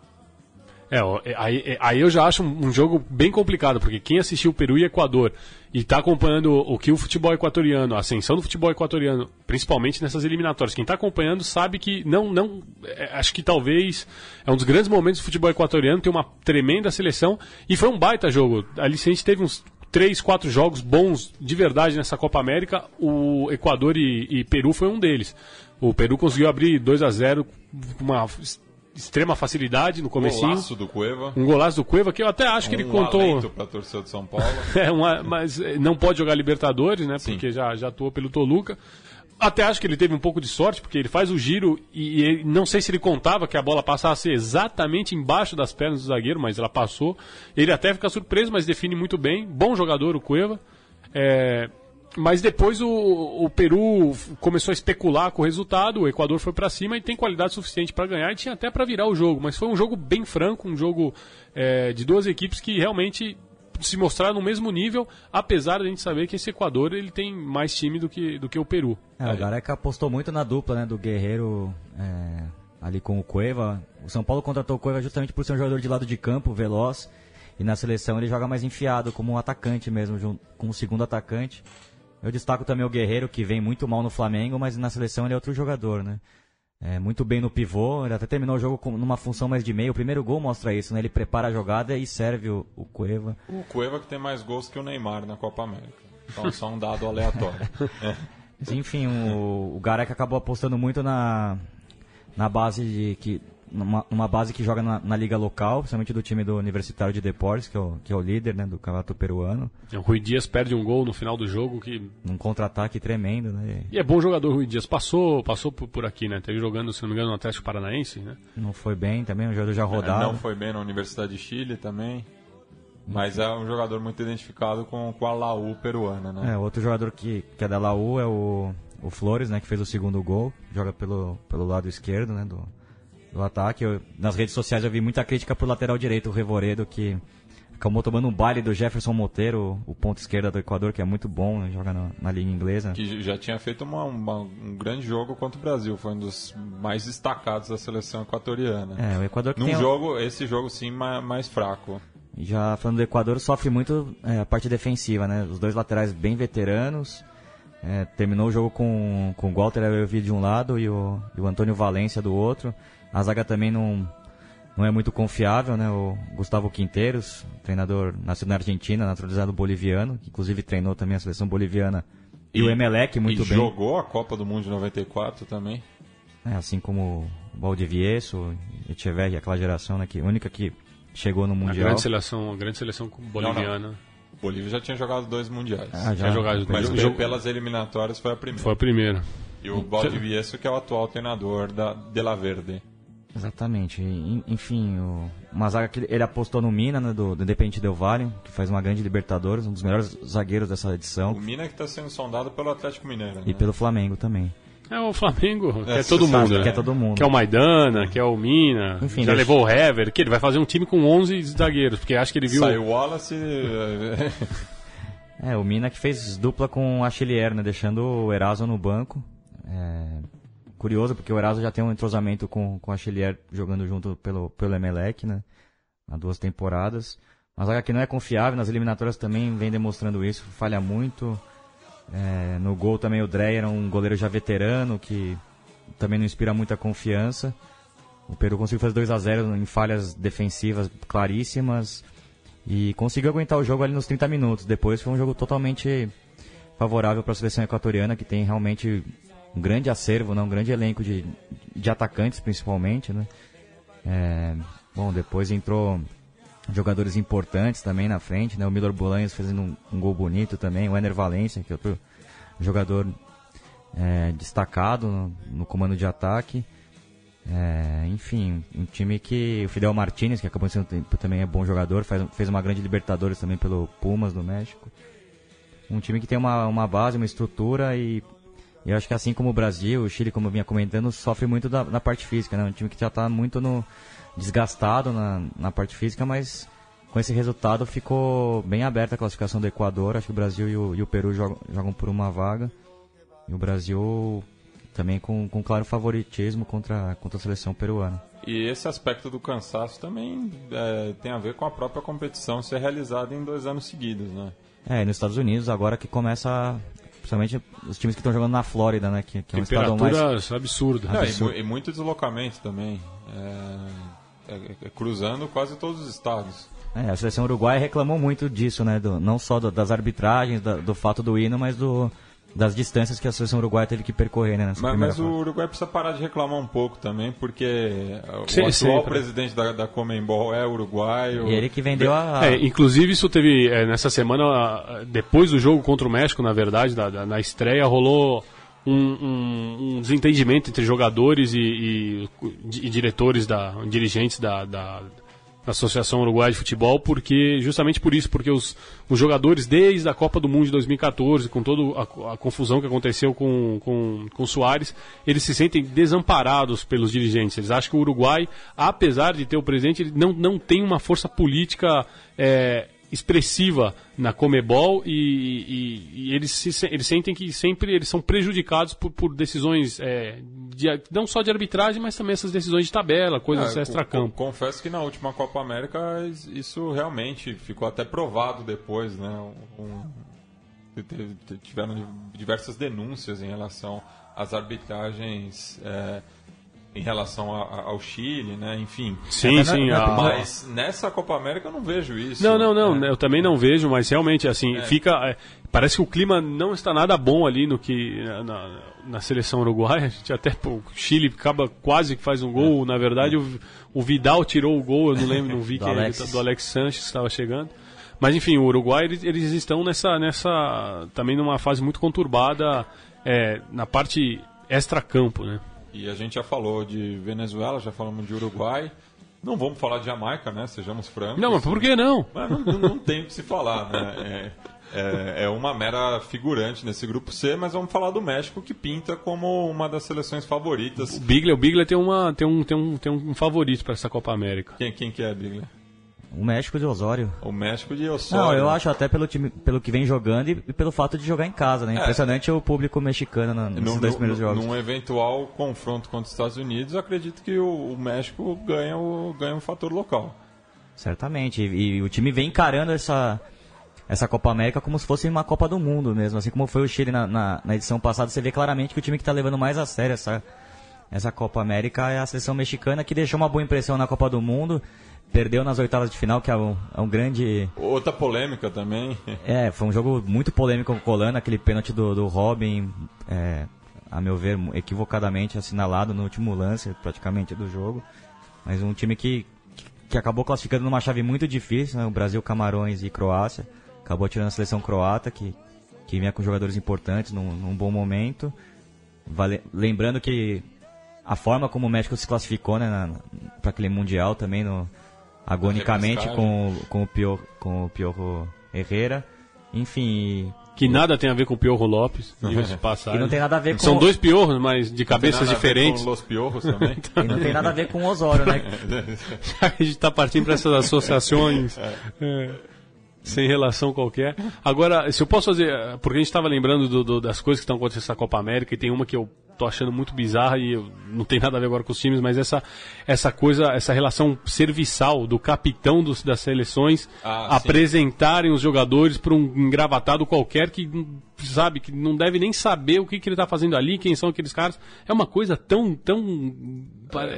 É, é, aí, é, aí eu já acho um, jogo bem complicado, porque quem assistiu Peru e Equador e está acompanhando o, o que o futebol equatoriano, a ascensão do futebol equatoriano, principalmente nessas eliminatórias, quem está acompanhando sabe que não, não, é, acho que talvez é um dos grandes momentos do futebol equatoriano, tem uma tremenda seleção e foi um baita jogo. Ali a gente teve uns três, quatro jogos bons de verdade nessa Copa América, o Equador e, e Peru foi um deles. O Peru conseguiu abrir 2 a 0 com uma extrema facilidade no comecinho. Um golaço do Cueva. Um golaço do Cueva, que eu até acho um que ele contou... para torcedor de São Paulo. é, uma, mas eh, não pode jogar Libertadores, né? Sim. Porque já, já atuou pelo Toluca. Até acho que ele teve um pouco de sorte, porque ele faz o giro e, e não sei se ele contava que a bola passasse exatamente embaixo das pernas do zagueiro, mas ela passou. Ele até fica surpreso, mas define muito bem. Bom jogador o Cueva. É, mas depois o, o, Peru começou a especular com o resultado, o Equador foi para cima e tem qualidade suficiente para ganhar e tinha até para virar o jogo. Mas foi um jogo bem franco, um jogo é, de duas equipes que realmente se mostraram no mesmo nível, apesar de a gente saber que esse Equador ele tem mais time do que, do que o Peru. É, o Gareca apostou muito na dupla né, do Guerreiro é, ali com o Cueva. O São Paulo contratou o Cueva justamente por ser um jogador de lado de campo, veloz. E na seleção ele joga mais enfiado, como um atacante mesmo, como um segundo atacante. Eu destaco também o Guerreiro, que vem muito mal no Flamengo, mas na seleção ele é outro jogador, né? É, muito bem no pivô, ele até terminou o jogo com, numa função mais de meio. O primeiro gol mostra isso, né? Ele prepara a jogada e serve o, o Cueva. O Cueva que tem mais gols que o Neymar na Copa América. Então só um dado aleatório. é. Enfim, o, o Gareca acabou apostando muito na, na base de que numa, numa base que joga na, na, liga local, principalmente do time do Universitário de Deportes, que é o, que é o líder né, do campeonato peruano. O Rui Dias perde um gol no final do jogo que... Um contra-ataque tremendo, né? E é bom jogador o Rui Dias. Passou, passou por, por, aqui, né? Teve jogando, se não me engano, no Atlético Paranaense, né? Não foi bem também, um jogador já rodado. É, não foi bem na Universidade de Chile também. Mas é um jogador muito identificado com, com a Laú peruana, né? É, outro jogador que, que é da Laú é o, o Flores, né? Que fez o segundo gol. Joga pelo, pelo lado esquerdo, né? Do, do ataque. Eu, nas redes sociais eu vi muita crítica pro lateral direito, o Revoredo, que acabou tomando um baile do Jefferson Monteiro, o ponto esquerda do Equador, que é muito bom, né, joga na, na, liga inglesa. Que já tinha feito uma, uma, um grande jogo contra o Brasil, foi um dos mais destacados da seleção equatoriana. É, o Equador que Num jogo, um... esse jogo sim, mais, mais fraco. Já falando do Equador, sofre muito é, a parte defensiva, né? Os dois laterais bem veteranos. É, terminou o jogo com, com o Walter Elvi de um lado e o, e o Antônio Valência do outro. A zaga também não, não é muito confiável, né? O Gustavo Quinteiros, treinador nascido na Argentina, naturalizado boliviano, que inclusive treinou também a seleção boliviana. E, e o Emelec muito e bem. jogou a Copa do Mundo de 94 também. É, assim como o Valdivieso, Echeverri, aquela geração, né? Que, única que chegou no Mundial. A grande seleção, a grande seleção boliviana. Não, não. Bolívia já tinha jogado dois mundiais. Ah, já. jogado Mas jogo... pelas eliminatórias foi a primeira. Foi a primeira. E o Valdivieso que é o atual treinador da De La Verde. Exatamente. Enfim, o, uma zaga que ele apostou no Mina, né, do, do Independente Del Valle, que faz uma grande Libertadores, um dos melhores zagueiros dessa edição. O Mina que está sendo sondado pelo Atlético Mineiro. E né? pelo Flamengo também. É, o Flamengo é, quer todo mundo, né? Quer todo mundo. Quer o Maidana, quer o Mina, Enfim, já deixa... levou o Hever, que ele vai fazer um time com 11 zagueiros, porque acho que ele viu... Saiu o Wallace... é, o Mina que fez dupla com o Achillier, né, deixando o Eraso no banco. É, curioso, porque o Eraso já tem um entrosamento com, com a Chilier jogando junto pelo, pelo Emelec, né? Há duas temporadas. Mas a que não é confiável, nas eliminatórias também vem demonstrando isso, falha muito. É, no gol também o Dreyer é um goleiro já veterano, que também não inspira muita confiança. O Peru conseguiu fazer 2 a 0 em falhas defensivas claríssimas e conseguiu aguentar o jogo ali nos 30 minutos. Depois foi um jogo totalmente favorável para a seleção equatoriana, que tem realmente um grande acervo, né? um grande elenco de, de atacantes principalmente, né? É, bom, depois entrou jogadores importantes também na frente, né? O Milor Bolanhos fazendo um, um, gol bonito também, o Ener Valência, que é outro jogador é, destacado no, no, comando de ataque. É, enfim, um time que o Fidel Martinez, que acabou sendo também é bom jogador, faz, fez uma grande Libertadores também pelo Pumas do México. Um time que tem uma, uma base, uma estrutura e e eu acho que assim como o Brasil, o Chile, como eu vinha comentando, sofre muito da, na parte física, né? Um time que já está muito no, desgastado na, na parte física, mas com esse resultado ficou bem aberta a classificação do Equador. Acho que o Brasil e o, e o Peru jogam, jogam, por uma vaga. E o Brasil também com, com claro favoritismo contra, contra a seleção peruana. E esse aspecto do cansaço também é, tem a ver com a própria competição ser realizada em dois anos seguidos, né? É, e nos Estados Unidos agora que começa, principalmente os times que estão jogando na Flórida, né? Que, que é um estado mais... Absurdas. É, e, Absurdo. mu- e muito deslocamento também. É, é- é cruzando quase todos os estados. É, a seleção uruguaia reclamou muito disso, né? do- não só do- das arbitragens, da- do fato do hino, mas do, das distâncias que a seleção uruguaia teve que percorrer, né? Nessa Mas, primeira mas o. Uruguai precisa parar de reclamar um pouco também, porque o Sim, atual sempre. presidente da, da Comembol é uruguaio. E ele que vendeu a. É, inclusive isso teve é, nessa semana, depois do jogo contra o México, na verdade, da, da- na estreia, rolou um, um- um desentendimento entre jogadores e, e- e diretores, da, dirigentes da- da Associação Uruguaia de Futebol, porque justamente por isso, porque os, os jogadores desde a Copa do Mundo de 2014, com toda a, a confusão que aconteceu com, com, com Soares, eles se sentem desamparados pelos dirigentes. Eles acham que o Uruguai, apesar de ter o presidente, ele não, não tem uma força política é, expressiva na Comebol e, e- e eles, se, eles sentem que sempre eles são prejudicados por, por decisões é, de- não só de arbitragem, mas também essas decisões de tabela, coisas É, extra-campo. co- Confesso que na última Copa América is- isso realmente ficou até provado depois, né? Um- tiveram di- diversas denúncias em relação às arbitragens é, em relação a- a- ao Chile, né? Enfim. Sim, sim. na- a- Mas nessa Copa América eu não vejo isso. Não, não, não, É. eu também não vejo, mas realmente, assim, fica. é, parece que o clima não está nada bom ali no que. Na, na seleção uruguaia. A gente até. pô, o Chile acaba quase que faz um gol. Na verdade, o, o Vidal tirou o gol, eu não lembro, não vi Do que Alex. ele, do Alex Sanches que estava chegando. Mas enfim, o Uruguai, eles, eles estão nessa, nessa. também numa fase muito conturbada é, na parte extra-campo, né? E a gente já falou de Venezuela, já falamos de Uruguai. Não vamos falar de Jamaica, né? Sejamos francos. Não, mas por que não? Mas não, não- tem o que se falar, né? É, é- é uma mera figurante nesse grupo C, mas vamos falar do México que pinta como uma das seleções favoritas. O Bigler, o tem, uma, tem, um, tem, um, tem um favorito para essa Copa América. Quem, quem que é, Bigler? O México de Osório. O México de Osório. Não, eu acho até pelo time, pelo que vem jogando e, pelo fato de jogar em casa, né? Impressionante o público mexicano na- nesses No- dois no- primeiros jogos. Num eventual confronto contra os Estados Unidos, eu acredito que o, o México ganha o, ganha o fator local. Certamente. E, e o time vem encarando essa, essa Copa América como se fosse uma Copa do Mundo mesmo. Assim como foi o Chile na, na, na edição passada, você vê claramente que o time que está levando mais a sério essa, essa Copa América é a seleção mexicana, que deixou uma boa impressão na Copa do Mundo. Perdeu nas oitavas de final, que é um, é um grande. Outra polêmica também. É, foi um jogo muito polêmico com o Colano, aquele pênalti do, do Robin, é, a meu ver, equivocadamente assinalado no último lance, praticamente, do jogo. Mas um time que, que acabou classificando numa chave muito difícil, né? O Brasil, Camarões e Croácia. Acabou tirando a seleção croata, que, que vinha com jogadores importantes num, num bom momento. Vale- lembrando que a forma como o México se classificou né, para aquele Mundial também, no, agonicamente com, com, o Pio, com o Piorro Herrera. Enfim, Que nada tem a ver com o Piorro Lopes, diga-se de passagem. e não tem nada a ver com São dois piorros, mas de cabeças Tem nada a ver diferentes. Com Los Piorros também. e não tem nada a ver com o Osório, né? a gente está partindo para essas associações é, sem relação qualquer. Agora, se eu posso fazer. Porque a gente estava lembrando do- do- das coisas que estão acontecendo nessa Copa América, e tem uma que eu tô achando muito bizarra e não tem nada a ver agora com os times, mas essa, essa coisa, essa relação serviçal do capitão dos, das seleções Ah, sim. apresentarem os jogadores para um engravatado qualquer que sabe que não deve nem saber o que, que ele está fazendo ali, quem são aqueles caras. É uma coisa tão tão pare-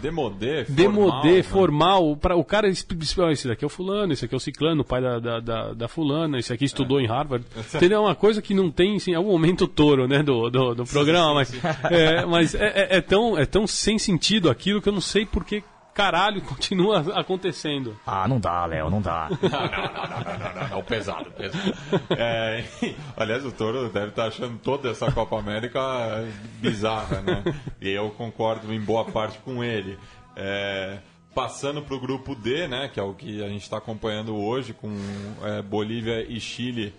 Demodê, demodê, formal, né? formal, para o cara esse daqui é o fulano, esse aqui é o ciclano, o pai da, da, da, da fulana, esse aqui estudou em Harvard. Entendeu? É uma coisa que não tem, assim, é o momento touro, né, do, do, do programa, mas, é, mas é, é- é tão, é tão sem sentido aquilo que eu não sei por que caralho continua acontecendo. Ah, não dá, Léo, não dá. Não, não, não, não, não, pesado, pesado. É, aliás, o Toro deve estar achando toda essa Copa América bizarra, né? E eu concordo em boa parte com ele. É, passando para o grupo D, né? Que é o que a gente está acompanhando hoje, com é, Bolívia e Chile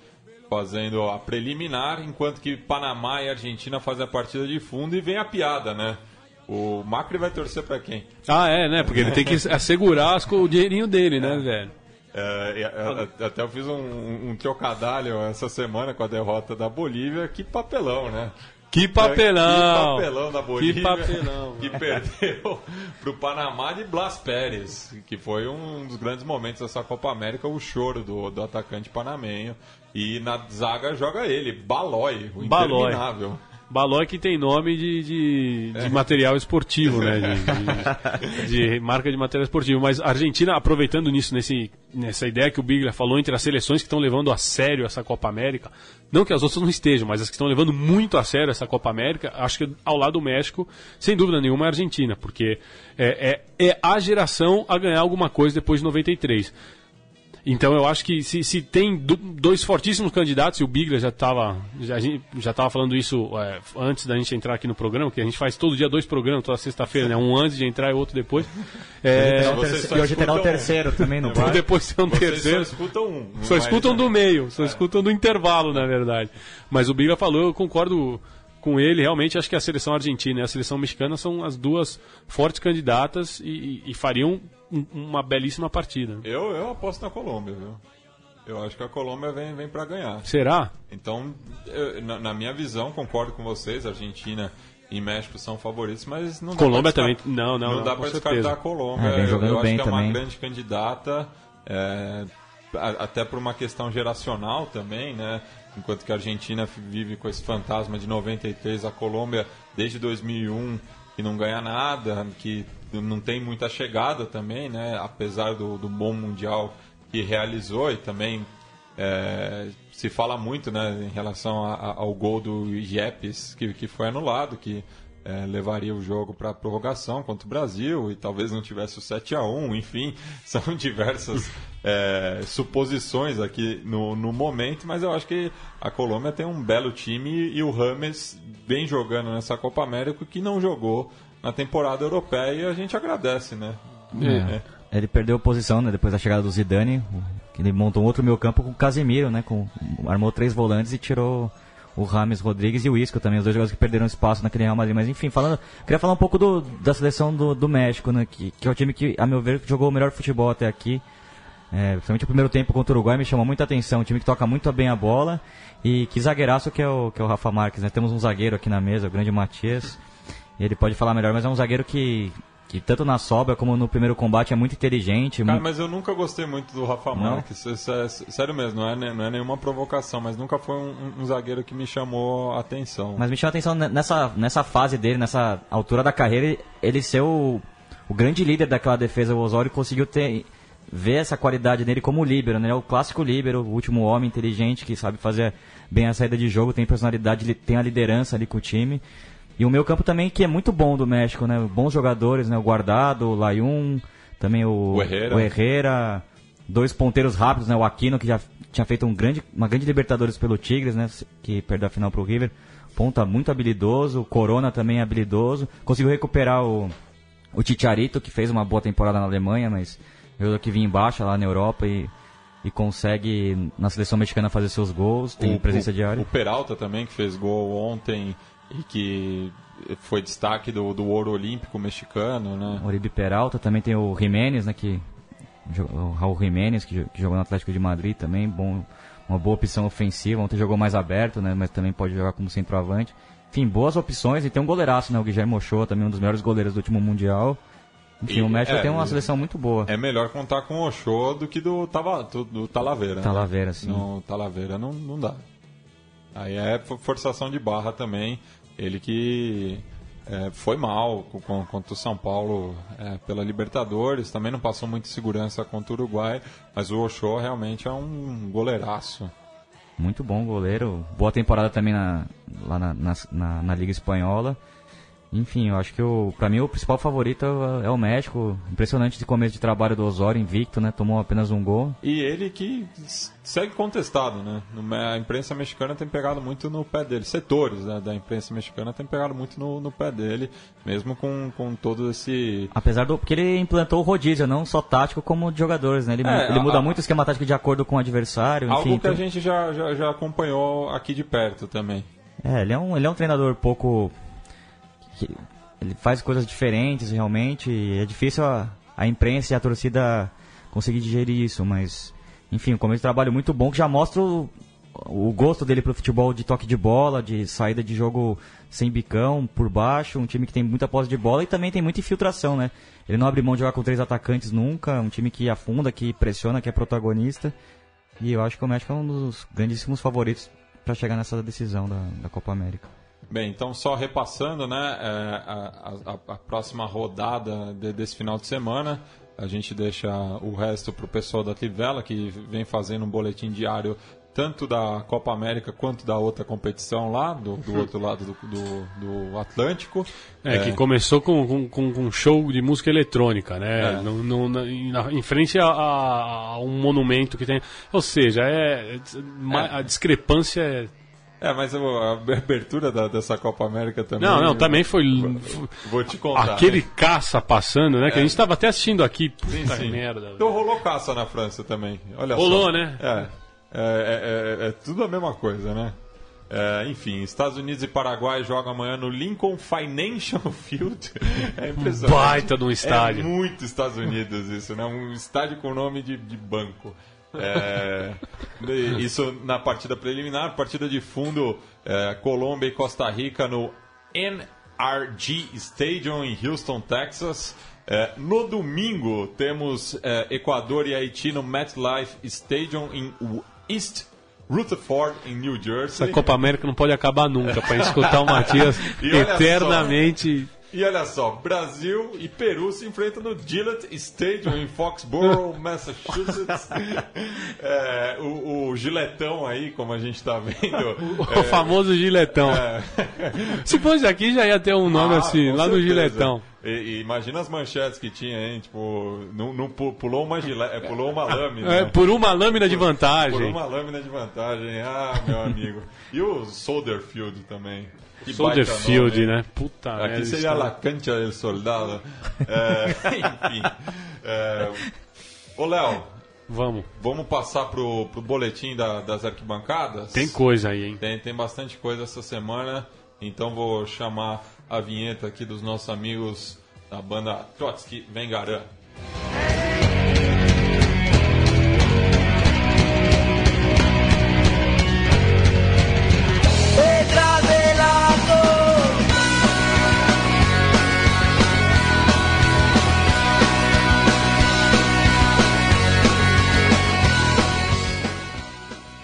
fazendo a preliminar, enquanto que Panamá e Argentina fazem a partida de fundo e vem a piada, né? O Macri vai torcer para quem? Ah, é, né? Porque ele tem que assegurar as o dinheirinho dele, né, velho? É, e a- a- até eu fiz um, um trocadalho essa semana com a derrota da Bolívia. Que papelão, né? Que papelão! Que papelão da Bolívia. Que papelão. Que perdeu pro Panamá de Blas Pérez, que foi um dos grandes momentos dessa Copa América, o choro do, do atacante panamenho. E na zaga joga ele, Balói, o interminável. Balói que tem nome de, de, de material esportivo, né? De, de- marca de material esportivo. Mas a Argentina, aproveitando nisso, nesse, nessa ideia que o Bigler falou entre as seleções que estão levando a sério essa Copa América, não que as outras não estejam, mas as que estão levando muito a sério essa Copa América, acho que ao lado do México, sem dúvida nenhuma, é a Argentina, porque é, é, é a geração a ganhar alguma coisa depois de 93. Então eu acho que se, se tem do- dois fortíssimos candidatos, e o Bigler já estava já, já tava falando isso é, antes da gente entrar aqui no programa, que a gente faz todo dia dois programas, toda sexta-feira, né? Um antes de entrar e outro depois. É, terceiro- e hoje terá o escutam um. terceiro também no pra bar. depois ter um Vocês terceiro. só escutam um. Só escutam do meio, só escutam do intervalo, na verdade. Mas o Bigler falou, eu concordo com ele, realmente acho que a seleção argentina e a seleção mexicana são as duas fortes candidatas e, e- e fariam um- uma belíssima partida. Eu, eu aposto na Colômbia, viu? Eu acho que a Colômbia vem, vem para ganhar. Será? Então, eu- na, na minha visão, concordo com vocês, Argentina e México são favoritos, mas não dá Colômbia pra também- descartar- não, não, não, dá para certeza. descartar a Colômbia. É, eu jogando eu acho bem que é uma também. grande candidata, é, a- até por uma questão geracional também, né? Enquanto que a Argentina vive com esse fantasma de 93, a Colômbia desde 2001 que não ganha nada, que não tem muita chegada também, né? Apesar do, do bom mundial que realizou e também é, se fala muito né, em relação a- a- ao gol do Yepes, que, que foi anulado, que é, levaria o jogo para prorrogação contra o Brasil e talvez não tivesse o 7 a 1 enfim, são diversas é, suposições aqui no, no momento, mas eu acho que a Colômbia tem um belo time e o Rames vem jogando nessa Copa América que não jogou na temporada europeia e a gente agradece, né? É. Ele perdeu posição né, depois da chegada do Zidane, que ele montou um outro meio campo com o Casemiro, né? Com, armou três volantes e tirou o Rames Rodrigues e o Isco também, os dois jogadores que perderam espaço naquele Real Madrid. Mas enfim, falando, queria falar um pouco do, da seleção do, do México, né? Que, que é o time que, a meu ver, jogou o melhor futebol até aqui. É, principalmente o primeiro tempo contra o Uruguai me chamou muita atenção. Um time que toca muito bem a bola e que zagueiraço que é o, que é o Rafa Marques. Né? Temos um zagueiro aqui na mesa, o grande Matias. Ele pode falar melhor, mas é um zagueiro que, que tanto na sobra como no primeiro combate é muito inteligente. Cara, muito- mas eu nunca gostei muito do Rafa Não? Marques. Isso é- sério mesmo, não é, não é nenhuma provocação, mas nunca foi um, um zagueiro que me chamou a atenção. Mas me chama a atenção ne- nessa, nessa fase dele, nessa altura da carreira, ele- ser o, o grande líder daquela defesa. O Osório conseguiu ter, ver essa qualidade nele como líbero, né? É o clássico líbero, o último homem inteligente que sabe fazer bem a saída de jogo, tem personalidade, li- tem a liderança ali com o time. E o meu campo também, que é muito bom do México, né? Bons jogadores, né? O Guardado, o Layun, também o, O Herrera. o Herrera, dois ponteiros rápidos, né? O Aquino, que já tinha feito um grande, uma grande Libertadores pelo Tigres, né? Que perdeu a final pro River. Ponta muito habilidoso, o Corona também é habilidoso. Conseguiu recuperar o, o Ticharito, que fez uma boa temporada na Alemanha, mas jogador que vinha embaixo lá na Europa e, e consegue na seleção mexicana fazer seus gols, tem presença o, diária. O Peralta também, que fez gol ontem e que foi destaque do, do ouro olímpico mexicano, né? Oribe Peralta, também tem o Jiménez, né, que o Raul Jiménez, que, que jogou no Atlético de Madrid também, bom, uma boa opção ofensiva, ontem jogou mais aberto, né, mas também pode jogar como centroavante. Enfim, boas opções e tem um goleiraço, né, o Guilherme Ochoa, também um dos melhores goleiros do último mundial. Enfim, E- o México é, tem uma seleção muito boa. É melhor contar com o Ochoa do que do, Tava, do, do Talavera. né? Talavera, sim. No Talavera não, não dá. Aí é fo- forçação de barra também. Ele que é, foi mal contra o São Paulo é, pela Libertadores, também não passou muita segurança contra o Uruguai, mas o Ochoa realmente é um goleiraço. Muito bom goleiro. Boa temporada também na, lá na, na, na- na Liga Espanhola. Enfim, eu acho que o, pra mim o principal favorito é o México. Impressionante esse começo de trabalho do Osório, invicto, né? Tomou apenas um gol. E ele que segue contestado, né? A imprensa mexicana tem pegado muito no pé dele. Setores né, da imprensa mexicana tem pegado muito no, no pé dele, mesmo com, com todo esse. Apesar do. Porque ele implantou o rodízio, não só tático como de jogadores, né? Ele, É, ele muda a- muito o esquema tático de acordo com o adversário. Enfim, Algo que a gente já, já, já acompanhou aqui de perto também. É, ele é um, ele é um treinador pouco. Que- ele faz coisas diferentes realmente. É difícil a, a imprensa e a torcida conseguir digerir isso, mas. Enfim, um começo de trabalho muito bom que já mostra o, o gosto dele pro futebol de toque de bola, de saída de jogo sem bicão, por baixo, um time que tem muita posse de bola e também tem muita infiltração, né? Ele não abre mão de jogar com três atacantes nunca, um time que afunda, que pressiona, que é protagonista. E eu acho que o México é um dos grandíssimos favoritos para chegar nessa decisão da, da Copa América. Bem, então só repassando, né, é, a, a, a, próxima rodada de, desse final de semana, a gente deixa o resto para o pessoal da Tivela, que vem fazendo um boletim diário tanto da Copa América quanto da outra competição lá, do, do outro lado do, do, do Atlântico. É, é, que começou com, com, com, um show de música eletrônica, né? É. No, no, na, em frente a, a, um monumento que tem. Ou seja, é, é. a discrepância é é, mas a abertura da, dessa Copa América também. Não, não, também foi. Vou te contar. Aquele né? caça passando, né? É. Que a gente estava até assistindo aqui. Puta sim, sim. merda. Então rolou caça na França também. Olha rolou, só. né? É. É, é, é, é tudo a mesma coisa, né? É, enfim, Estados Unidos e Paraguai jogam amanhã no Lincoln Financial Field. É impressionante. Baita de um estádio. É muito Estados Unidos isso, né? Um estádio com nome de, de banco. É, isso na partida preliminar, partida de fundo, é, Colômbia e Costa Rica no NRG Stadium em Houston, Texas. É, no domingo temos é, Equador e Haiti no MetLife Stadium em East Rutherford, em New Jersey. Essa Copa América não pode acabar nunca, para escutar o Matias eternamente. Só, e olha só, Brasil e Peru se enfrentam no Gillette Stadium em Foxborough, Massachusetts. É, o, o, giletão aí, como a gente está vendo. O, é, famoso giletão. É. Se fosse aqui já ia ter um nome ah, assim, lá certeza. no giletão. E, e, imagina as manchetes que tinha, hein? Tipo, não, não pulou uma gilete, é, pulou uma lâmina. É, por uma lâmina de vantagem. Por uma lâmina de vantagem. Ah, meu amigo. E o Solderfield também. Solderfield, né? Puta Aqui merda, seria La Cancha del Soldado. É, enfim. É, ô, Léo. Vamos. Vamos passar pro, pro boletim da, das arquibancadas? Tem coisa aí, hein? Tem, tem bastante coisa essa semana. Então vou chamar a vinheta aqui dos nossos amigos da banda Trotsky Vengaran.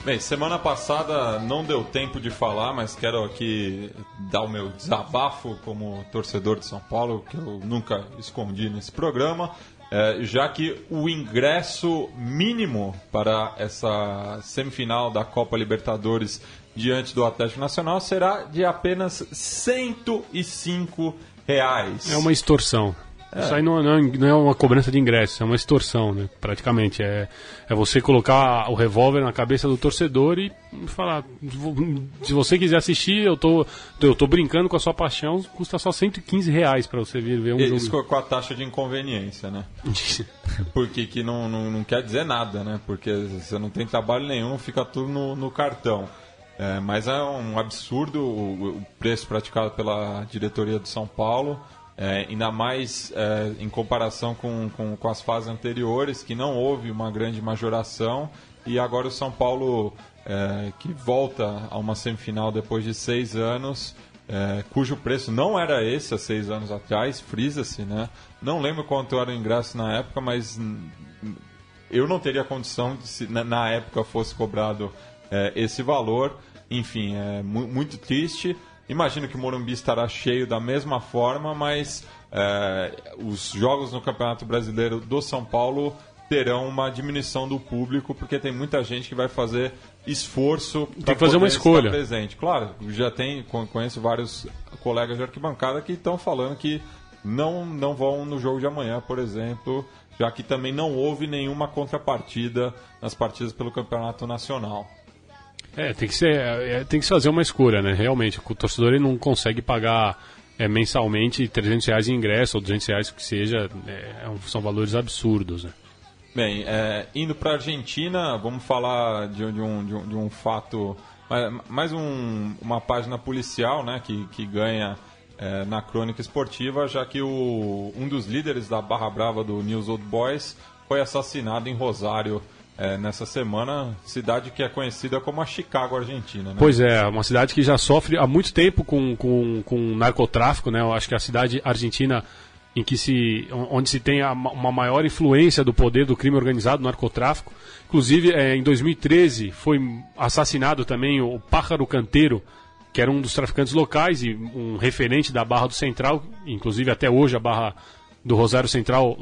Bem, semana passada não deu tempo de falar, mas quero aqui dar o meu desabafo como torcedor de São Paulo, que eu nunca escondi nesse programa, é, já que o ingresso mínimo para essa semifinal da Copa Libertadores diante do Atlético Nacional será de apenas 105 reais. É uma extorsão. É. Isso aí não, não, não, é uma cobrança de ingresso, é uma extorsão, né? Praticamente. É, é você colocar o revólver na cabeça do torcedor e falar: se você quiser assistir, eu tô, eu tô brincando com a sua paixão, custa só 115 reais pra você vir ver um Isso jogo. com a taxa de inconveniência, né? Porque que não, não, não, quer dizer nada, né? Porque você não tem trabalho nenhum, fica tudo no, no cartão. É, mas é um absurdo o, o preço praticado pela diretoria de São Paulo. É, ainda mais é, em comparação com, com, com, as fases anteriores, que não houve uma grande majoração, e agora o São Paulo, é, que volta a uma semifinal depois de seis anos, é, cujo preço não era esse há seis anos atrás, frisa-se, né? Não lembro quanto era o ingresso na época, mas eu não teria condição de, se na época fosse cobrado é, esse valor. Enfim, é muito triste. Imagino que o Morumbi estará cheio da mesma forma, mas é, os jogos no Campeonato Brasileiro do São Paulo terão uma diminuição do público, porque tem muita gente que vai fazer esforço para fazer uma escolha presente. Claro, já tem conheço vários colegas de arquibancada que estão falando que não não vão no jogo de amanhã, por exemplo, já que também não houve nenhuma contrapartida nas partidas pelo Campeonato Nacional. É, tem que, ser, é, tem que fazer uma escolha, né? Realmente, o torcedor ele não consegue pagar é, mensalmente 300 reais de ingresso ou 200 reais que seja, é, é são valores absurdos, né? Bem, é, indo para a Argentina, vamos falar de, de, um, de, um, de um fato, mais um, uma página policial, né, que, que ganha é, na crônica esportiva, já que o, um dos líderes da Barra Brava do News Old Boys foi assassinado em Rosário é, nessa semana, cidade que é conhecida como a Chicago Argentina. Né? Pois é, uma cidade que já sofre há muito tempo com, com, com narcotráfico, né? Eu acho que a cidade argentina em que se, onde se tem uma maior influência do poder do crime organizado, do narcotráfico. Inclusive, é, em 2013 foi assassinado também o Pájaro Canteiro, que era um dos traficantes locais e um referente da Barra do Central, inclusive até hoje a Barra do Rosário Central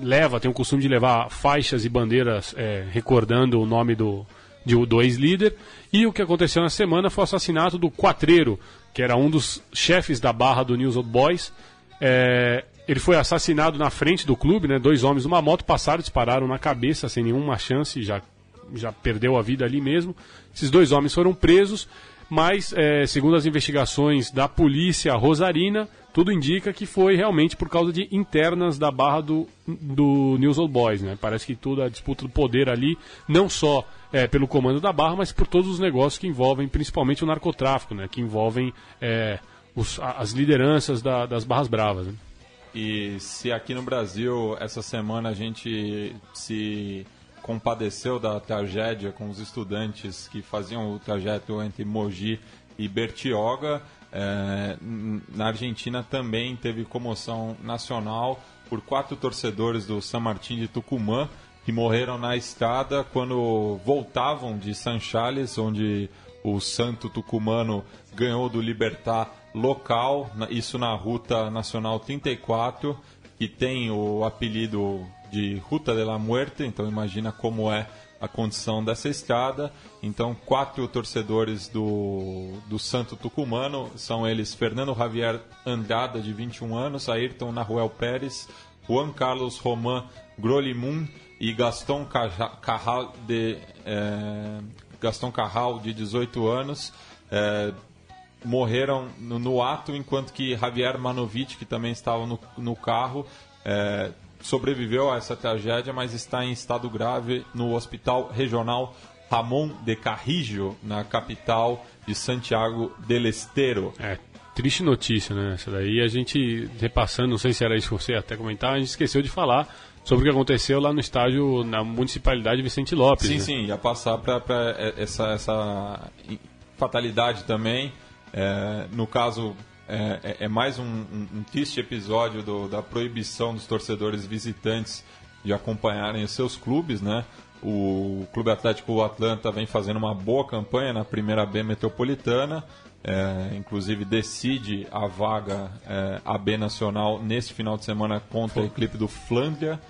leva, tem o costume de levar faixas e bandeiras é, recordando o nome do, do ex-líder. E o que aconteceu na semana foi o assassinato do Quatreiro, que era um dos chefes da barra do News Old Boys. É, ele foi assassinado na frente do clube, né? Dois homens numa moto passaram, dispararam na cabeça sem nenhuma chance, já, já perdeu a vida ali mesmo. Esses dois homens foram presos, mas, é, segundo as investigações da polícia rosarina, tudo indica que foi realmente por causa de internas da barra do, do News Old Boys, né? Parece que toda a disputa do poder ali, não só é, pelo comando da barra, mas por todos os negócios que envolvem, principalmente o narcotráfico, né? Que envolvem é, os, as lideranças da, das barras bravas. Né? E se aqui no Brasil essa semana a gente se compadeceu da tragédia com os estudantes que faziam o trajeto entre Mogi e Bertioga, é, na Argentina também teve comoção nacional por quatro torcedores do San Martín de Tucumã que morreram na estrada quando voltavam de San Charles, onde o santo tucumano ganhou do Libertar local, isso na Ruta Nacional 34, que tem o apelido de Ruta de la Muerte, então imagina como é a condição dessa estrada. Então, quatro torcedores do, do Santo Tucumano são eles Fernando Javier Andrada, de 21 anos, Ayrton Nahuel Pérez, Juan Carlos Roman Grolimun e Gaston Carral, de, eh, Gaston Carral, de 18 anos. Eh, morreram no, no, ato, enquanto que Javier Manovic, que também estava no, no carro, eh, sobreviveu a essa tragédia, mas está em estado grave no Hospital Regional Ramon de Carrillo, na capital de Santiago del Estero. É, triste notícia, né? Essa daí a gente repassando, não sei se era isso que você até comentar, a gente esqueceu de falar sobre o que aconteceu lá no estádio na municipalidade Vicente Lopes. Sim, né? sim, ia passar para essa, essa fatalidade também. É, no caso, é, é, é mais um, um, um, triste episódio do, da proibição dos torcedores visitantes de acompanharem os seus clubes, né? O Clube Atlético Atlanta vem fazendo uma boa campanha na primeira B metropolitana, é, inclusive decide a vaga é, AB nacional nesse final de semana contra a equipe do Flandria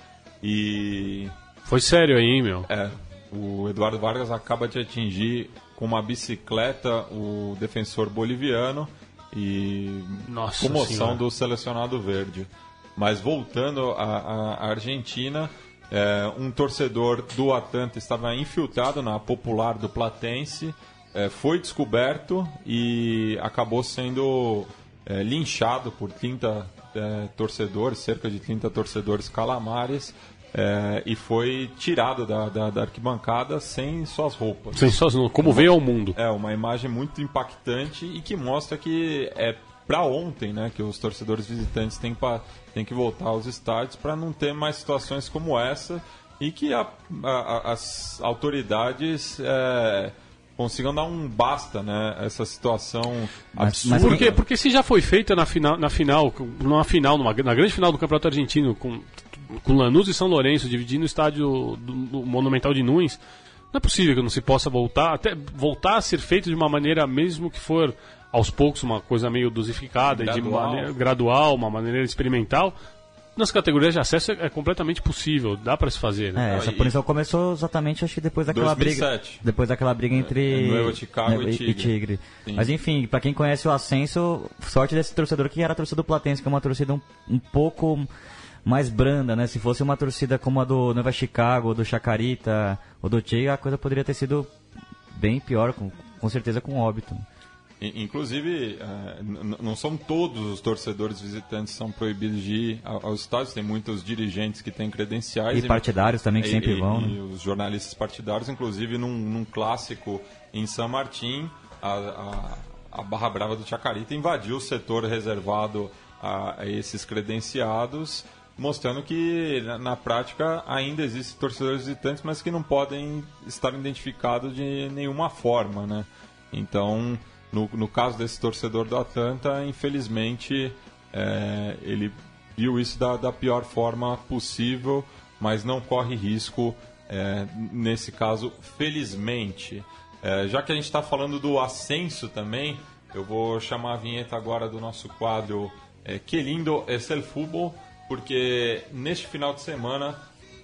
e foi sério aí, meu. É, o Eduardo Vargas acaba de atingir com uma bicicleta o defensor boliviano e Nossa comoção senhora. do selecionado verde. Mas voltando à, Argentina, é, um torcedor do Atlanta estava infiltrado na popular do Platense, é, foi descoberto e acabou sendo é, linchado por 30 é, torcedores, cerca de 30 torcedores calamares, é, e foi tirado da, da, da, arquibancada sem suas roupas. Sem suas como veio ao mundo. É, uma imagem muito impactante e que mostra que é para ontem, né, que os torcedores visitantes têm, pra, têm que voltar aos estádios para não ter mais situações como essa e que a, a, as autoridades é, consigam dar um basta, né? Essa situação mas, absurda. Mas porque, porque se já foi feita na final, na final, numa final, numa, na grande final do Campeonato Argentino, com com Lanús e São Lourenço dividindo o estádio do, do Monumental de Nunes, não é possível que não se possa voltar, até voltar a ser feito de uma maneira, mesmo que for aos poucos, uma coisa meio dosificada, gradual. de maneira gradual, uma maneira experimental. Nas categorias de acesso é, é completamente possível, dá para se fazer. Né? É, essa punição começou exatamente, acho que depois daquela 2007. briga, depois daquela briga é, entre é, Chicago né, e Tigre. E tigre. Mas enfim, para quem conhece o Ascenso, sorte desse torcedor que era a torcida do Platense, que é uma torcida um, um pouco mais branda, né? Se fosse uma torcida como a do Nova Chicago, ou do Chacarita, ou do Che, a coisa poderia ter sido bem pior, com, com certeza com óbito. Inclusive, é, não são todos os torcedores visitantes que são proibidos de ir aos estádios, tem muitos dirigentes que têm credenciais. E, partidários também que e, sempre vão. E, né? os jornalistas partidários, inclusive num, num clássico em São Martim, a, a, a, Barra Brava do Chacarita invadiu o setor reservado a, a esses credenciados mostrando que na, prática ainda existem torcedores visitantes, mas que não podem estar identificados de nenhuma forma, né? Então, no, no caso desse torcedor do Atlanta, infelizmente é, ele viu isso da, da, pior forma possível, mas não corre risco é, nesse caso, felizmente. É, já que a gente está falando do ascenso também, eu vou chamar a vinheta agora do nosso quadro é, Que lindo é el fútbol porque neste final de semana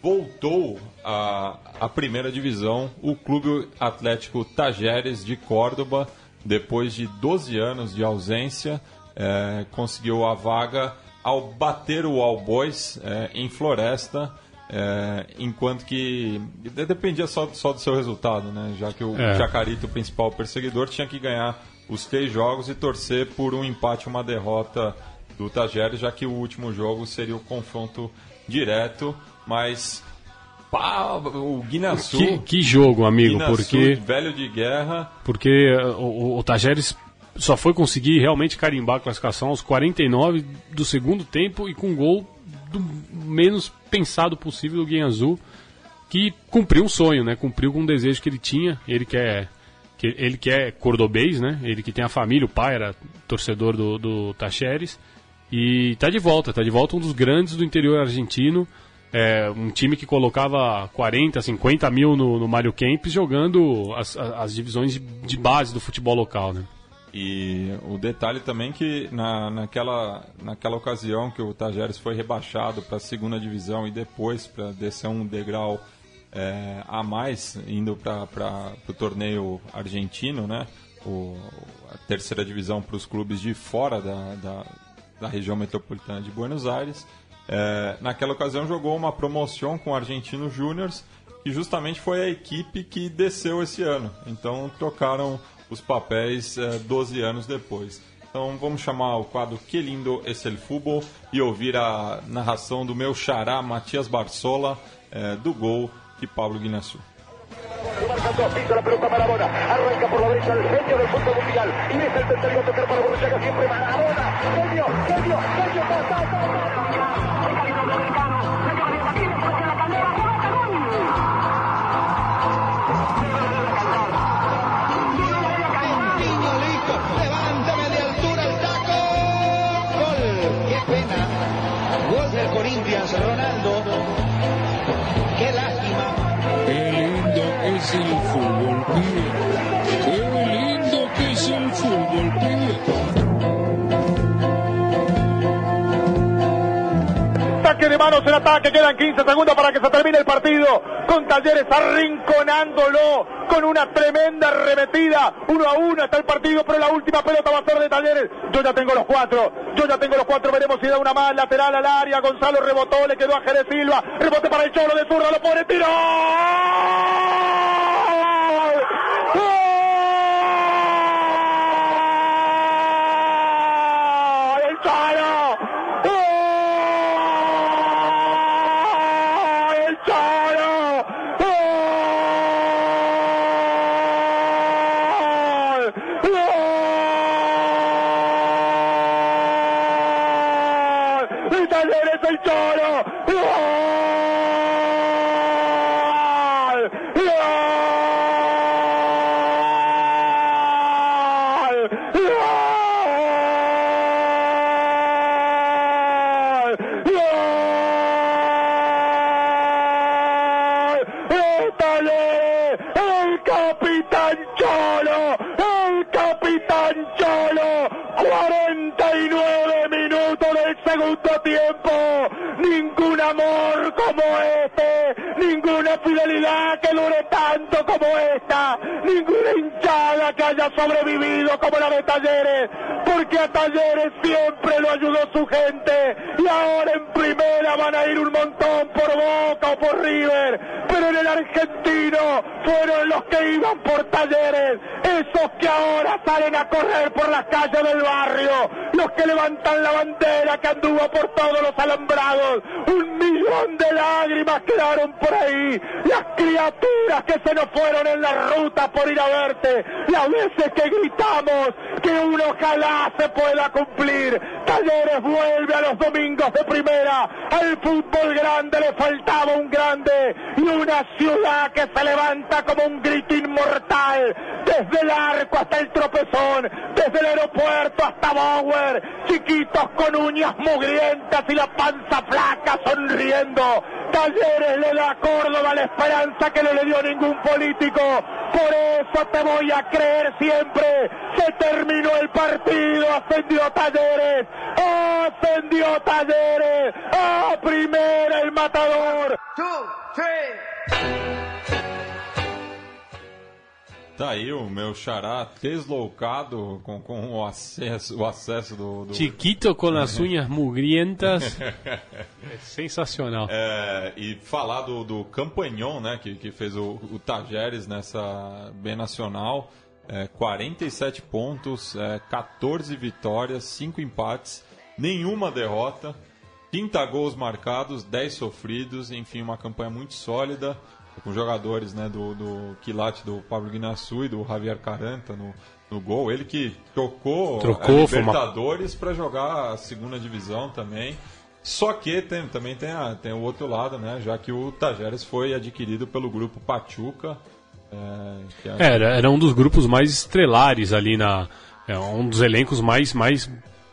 voltou a, a primeira divisão o Clube Atlético Tajeres de Córdoba, depois de 12 anos de ausência, é, conseguiu a vaga ao bater o All Boys é, em Floresta. É, enquanto que dependia só, só do seu resultado, né? Já que o é. Chacarito, o principal perseguidor, tinha que ganhar os três jogos e torcer por um empate, uma derrota do Tajeres, já que o último jogo seria o confronto direto, mas pá, o Guinaçu... Que, que jogo, amigo, Guinaçu, porque... velho de guerra... Porque uh, o, o Tajeres só foi conseguir realmente carimbar a classificação aos 49 do segundo tempo e com um gol do menos pensado possível do Guinazul, que cumpriu um sonho, né? Cumpriu com um desejo que ele tinha, ele quer... Que ele que é cordobês, né? Ele que tem a família, o pai era torcedor do, do Tacheres. E tá de volta, tá de volta um dos grandes do interior argentino. É, um time que colocava 40, 50 mil no, no Mário Kempis jogando as, as divisões de, de, base do futebol local, né? E o detalhe também que na, naquela, naquela ocasião que o Tajeres foi rebaixado para a segunda divisão e depois para descer um degrau é, a mais, indo para o torneio argentino, né? O, a terceira divisão para os clubes de fora da, da da região metropolitana de Buenos Aires. É, naquela ocasião jogou uma promoção com o Argentino Júniors, que justamente foi a equipe que desceu esse ano. Então trocaram os papéis é, 12 anos depois. Então vamos chamar o quadro Que Lindo es el Fútbol e ouvir a narração do meu xará Matias Barsola é, do gol de Pablo Guinness. Pisa la pelota Maradona. Arranca por la derecha el genio del fútbol mundial. Y es el tercero a tocar para Borruchaga siempre Maradona. Genio, genio, genio, es fútbol, pibe. Qué lindo que es el fútbol, pibe. Ataque de manos el ataque, quedan 15 segundos para que se termine el partido. Con Talleres arrinconándolo con una tremenda remetida. Uno a uno está el partido, pero la última pelota va a ser de Talleres. Yo ya tengo los cuatro, yo ya tengo los cuatro. Veremos si da una más lateral al área. Gonzalo rebotó, le quedó a Jerez Silva. Rebote para el Cholo de zurda, lo pone, tiro. que dure tanto como esta, ninguna hinchada que haya sobrevivido como la de Talleres, porque a Talleres siempre lo ayudó su gente y ahora en primera van a ir un montón por Boca o por River, pero en el argentino fueron los que iban por Talleres, esos que ahora salen a correr por las calles del barrio, los que levantan la bandera que anduvo por todos los alambrados, un millón de lágrimas quedaron por ahí, las criaturas que se nos fueron en la ruta por ir a verte, las veces que gritamos que uno ojalá se pueda cumplir. Talleres vuelve a los domingos de primera. Al fútbol grande le faltaba un grande y una ciudad que se levanta como un grito inmortal. Desde el arco hasta el tropezón, desde el aeropuerto hasta Bauer. Chiquitos con uñas mugrientas y la panza flaca sonriendo. Talleres le da a Córdoba la esperanza que no le dio ningún político. Por eso te voy a creer siempre. Se terminó el partido, ascendió Talleres, ascendió Talleres, a primera el matador. Tá aí o meu xará deslocado com, com o acesso, o acesso do, do... Chiquito com as unhas mugrientas. é sensacional. É, e falar do, do Campanhon, né, que, que fez o, o Tajeres nessa B Nacional. É, 47 pontos, é, 14 vitórias, 5 empates, nenhuma derrota, 30 gols marcados, 10 sofridos, enfim, uma campanha muito sólida, com jogadores né, do, do quilate do Pablo Guinaçu e do Javier Caranta no, no gol. Ele que trocou, Trocou, a foi uma- Libertadores para jogar a segunda divisão também. Só que tem, também tem, a- tem o outro lado, né? Já que o Tajeres foi adquirido pelo grupo Pachuca. é, é- É, Era, era um dos grupos mais estrelares ali na. É um dos elencos mais, mais,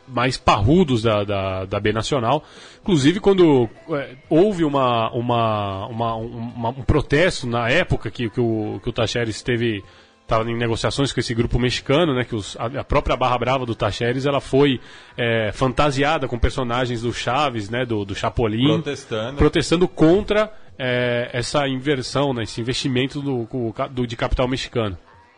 mais parrudos da, da, da B Nacional. Inclusive, quando é, houve uma, uma, uma, uma- um protesto na época que, que o, que o Tacheres teve. Estava em negociações com esse grupo mexicano, né? Que os, a, própria Barra Brava do Tacheres ela foi é, fantasiada com personagens do Chaves, né? Do, do Chapolin protestando. protestando contra é, essa inversão, né, esse investimento do, do- de capital mexicano.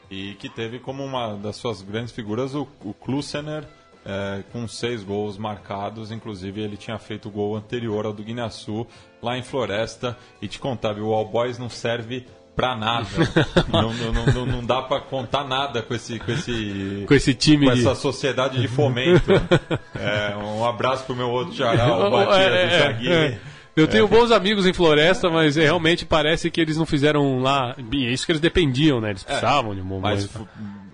E que teve como uma das suas grandes figuras o, o Klusener, é, com seis gols marcados. Inclusive, ele tinha feito o gol anterior ao do Guinaçu, lá em Floresta. E te contar, viu, o All Boys não serve pra nada. não, não, não- não, dá pra contar nada com esse, com esse, Com esse time com de- essa sociedade de fomento. É, um abraço pro meu outro xará, o Matias É, do é, Jagui. é. Eu tenho bons amigos em Floresta, mas é, realmente parece que eles não fizeram lá. é Isso que eles dependiam, né? Eles precisavam de um bom Mas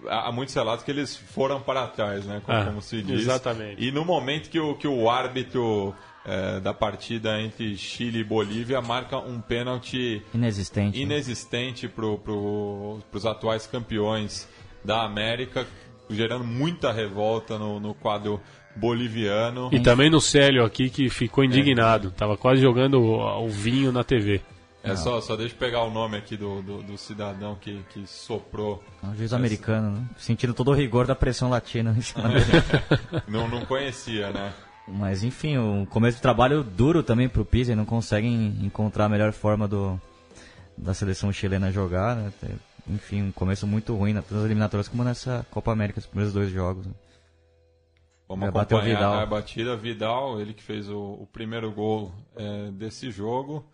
há muitos relatos que eles foram para trás, né? Como, Ah, como se diz. exatamente. E no momento que o, que o árbitro eh, da partida entre Chile e Bolívia marca um pênalti Inexistente. né? inexistente para pro, os atuais campeões da América, gerando muita revolta no, no quadro boliviano. E também no Célio aqui que ficou indignado. Tava quase jogando o, o vinho na TV. É só, só deixa eu pegar o nome aqui do, do, do cidadão que, que soprou. É um juiz americano, né? Sentindo todo o rigor da pressão latina em cima dele. Não, não conhecia, né? Mas enfim, o começo do trabalho duro também pro Pisa, não conseguem encontrar a melhor forma do, da seleção chilena jogar, né? Enfim, um começo muito ruim, tanto nas eliminatórias como nessa Copa América, os primeiros dois jogos. né? Vamos o acompanhar Vidal. a batida. Vidal, ele que fez o, o primeiro gol é, desse jogo.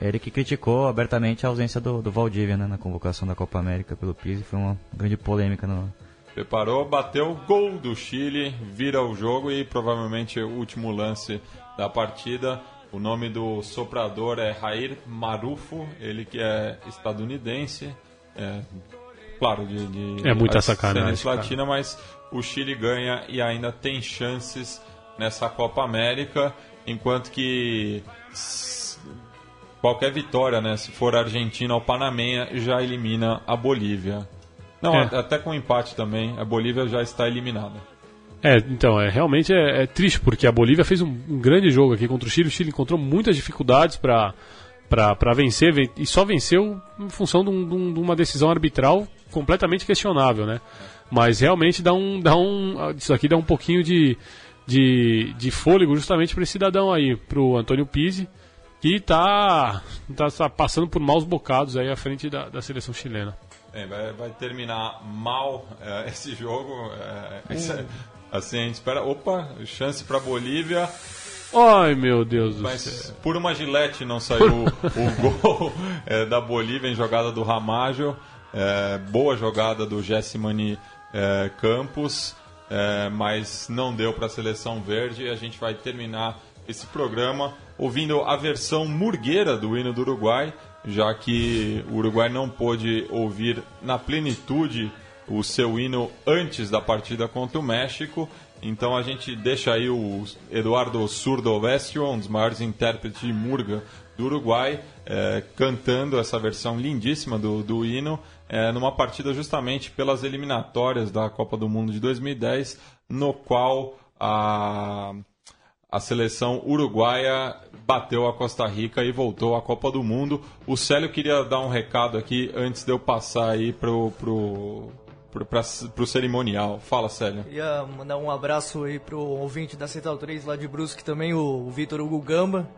Ele que criticou abertamente a ausência do, do Valdívia né, na convocação da Copa América pelo Pisa, foi uma grande polêmica no, Preparou, bateu, gol do Chile, vira o jogo e provavelmente o último lance da partida. O nome do soprador é Jair Marufo, ele que é estadunidense. É, claro, de, de É muita sacanagem, cara. latina, mas o Chile ganha e ainda tem chances nessa Copa América, enquanto que qualquer vitória, né, se for a Argentina ou Panamenha, já elimina a Bolívia. Não, É. até com empate também, a Bolívia já está eliminada. É, então, é, realmente é, é triste, porque a Bolívia fez um, um grande jogo aqui contra o Chile. O Chile encontrou muitas dificuldades para para vencer ven- e só venceu em função de, um- de um- uma decisão arbitral completamente questionável, né? Mas realmente dá um, dá um isso aqui dá um pouquinho de, de, de fôlego justamente para esse cidadão aí, pro Antônio Pizzi, que tá, tá, tá passando por maus bocados aí à frente da, da seleção chilena. É, vai, vai terminar mal é, esse jogo. é, é- assim, a gente espera. Opa, chance para Bolívia. Ai, meu Deus do céu. Mas por uma gilete não saiu o, gol é, da Bolívia em jogada do Ramajo. É, boa jogada do Jessimani Campos, mas não deu para a seleção verde. A gente vai terminar esse programa ouvindo a versão murgueira do hino do Uruguai, já que o Uruguai não pôde ouvir na plenitude o seu hino antes da partida contra o México. Então a gente deixa aí o Eduardo Surdo um dos maiores intérpretes de murga do Uruguai, é, cantando essa versão lindíssima do, do hino, é, numa partida justamente pelas eliminatórias da Copa do Mundo de 2010, no qual a, a seleção uruguaia bateu a Costa Rica e voltou à Copa do Mundo. O Célio queria dar um recado aqui antes de eu passar aí pro, pro, para o cerimonial. Fala, Célio. Ia mandar um abraço aí pro ouvinte da Central 3 lá de Brusque também, o, o Vitor Hugo Gamba,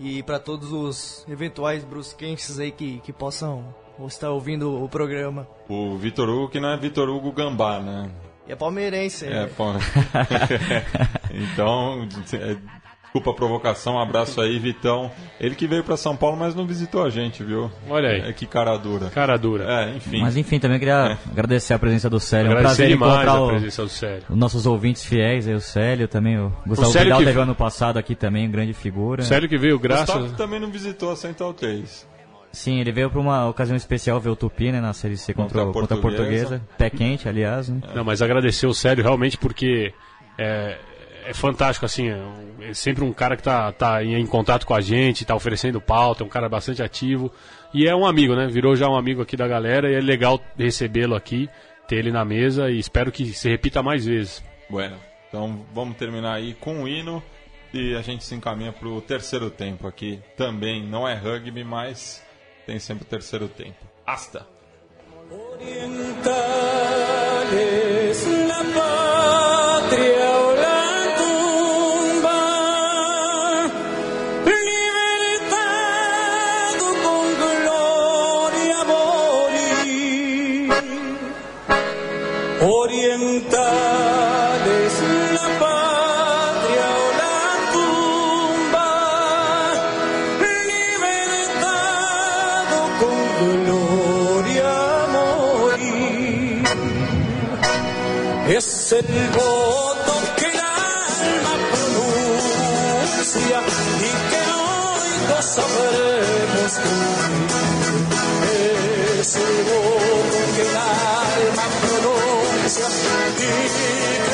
e para todos os eventuais brusquenses aí que, que possam estar ouvindo o programa. O Vitor Hugo, que não é Vitor Hugo Gambá, né? E é palmeirense. É, pô. então, é, Desculpa a provocação, um abraço aí, Vitão. Ele que veio para São Paulo, mas não visitou a gente, viu? Olha aí. É que cara dura. Cara dura. É, enfim. Mas enfim, também queria é. agradecer a presença do Célio. É um prazer encontrar o, presença do Célio. os nossos ouvintes fiéis, aí, o Célio também, o Gustavo o Célio Vidal que... teve ano passado aqui também, grande figura. O Célio que veio graças... Gustavo também não visitou a Central 3. Sim, ele veio para uma ocasião especial ver o Tupi, né, na Série C contra, contra, a, contra a Portuguesa. Pé quente, aliás. Né? Não, mas agradecer o Célio realmente porque... É, é fantástico, assim, é, é, sempre um cara que tá, tá em, em, contato com a gente, tá oferecendo pauta, é um cara bastante ativo. E é um amigo, né? Virou já um amigo aqui da galera e é legal recebê-lo aqui, ter ele na mesa e espero que se repita mais vezes. Bueno, então vamos terminar aí com o hino e a gente se encaminha para o terceiro tempo aqui. Também não é rugby, mas tem sempre o terceiro tempo. Hasta! Orientales, la patria. El voto que el alma pronuncia y que hoy no sabremos cumplir. Es el voto que el alma pronuncia y que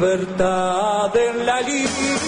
Libertad en la libertad.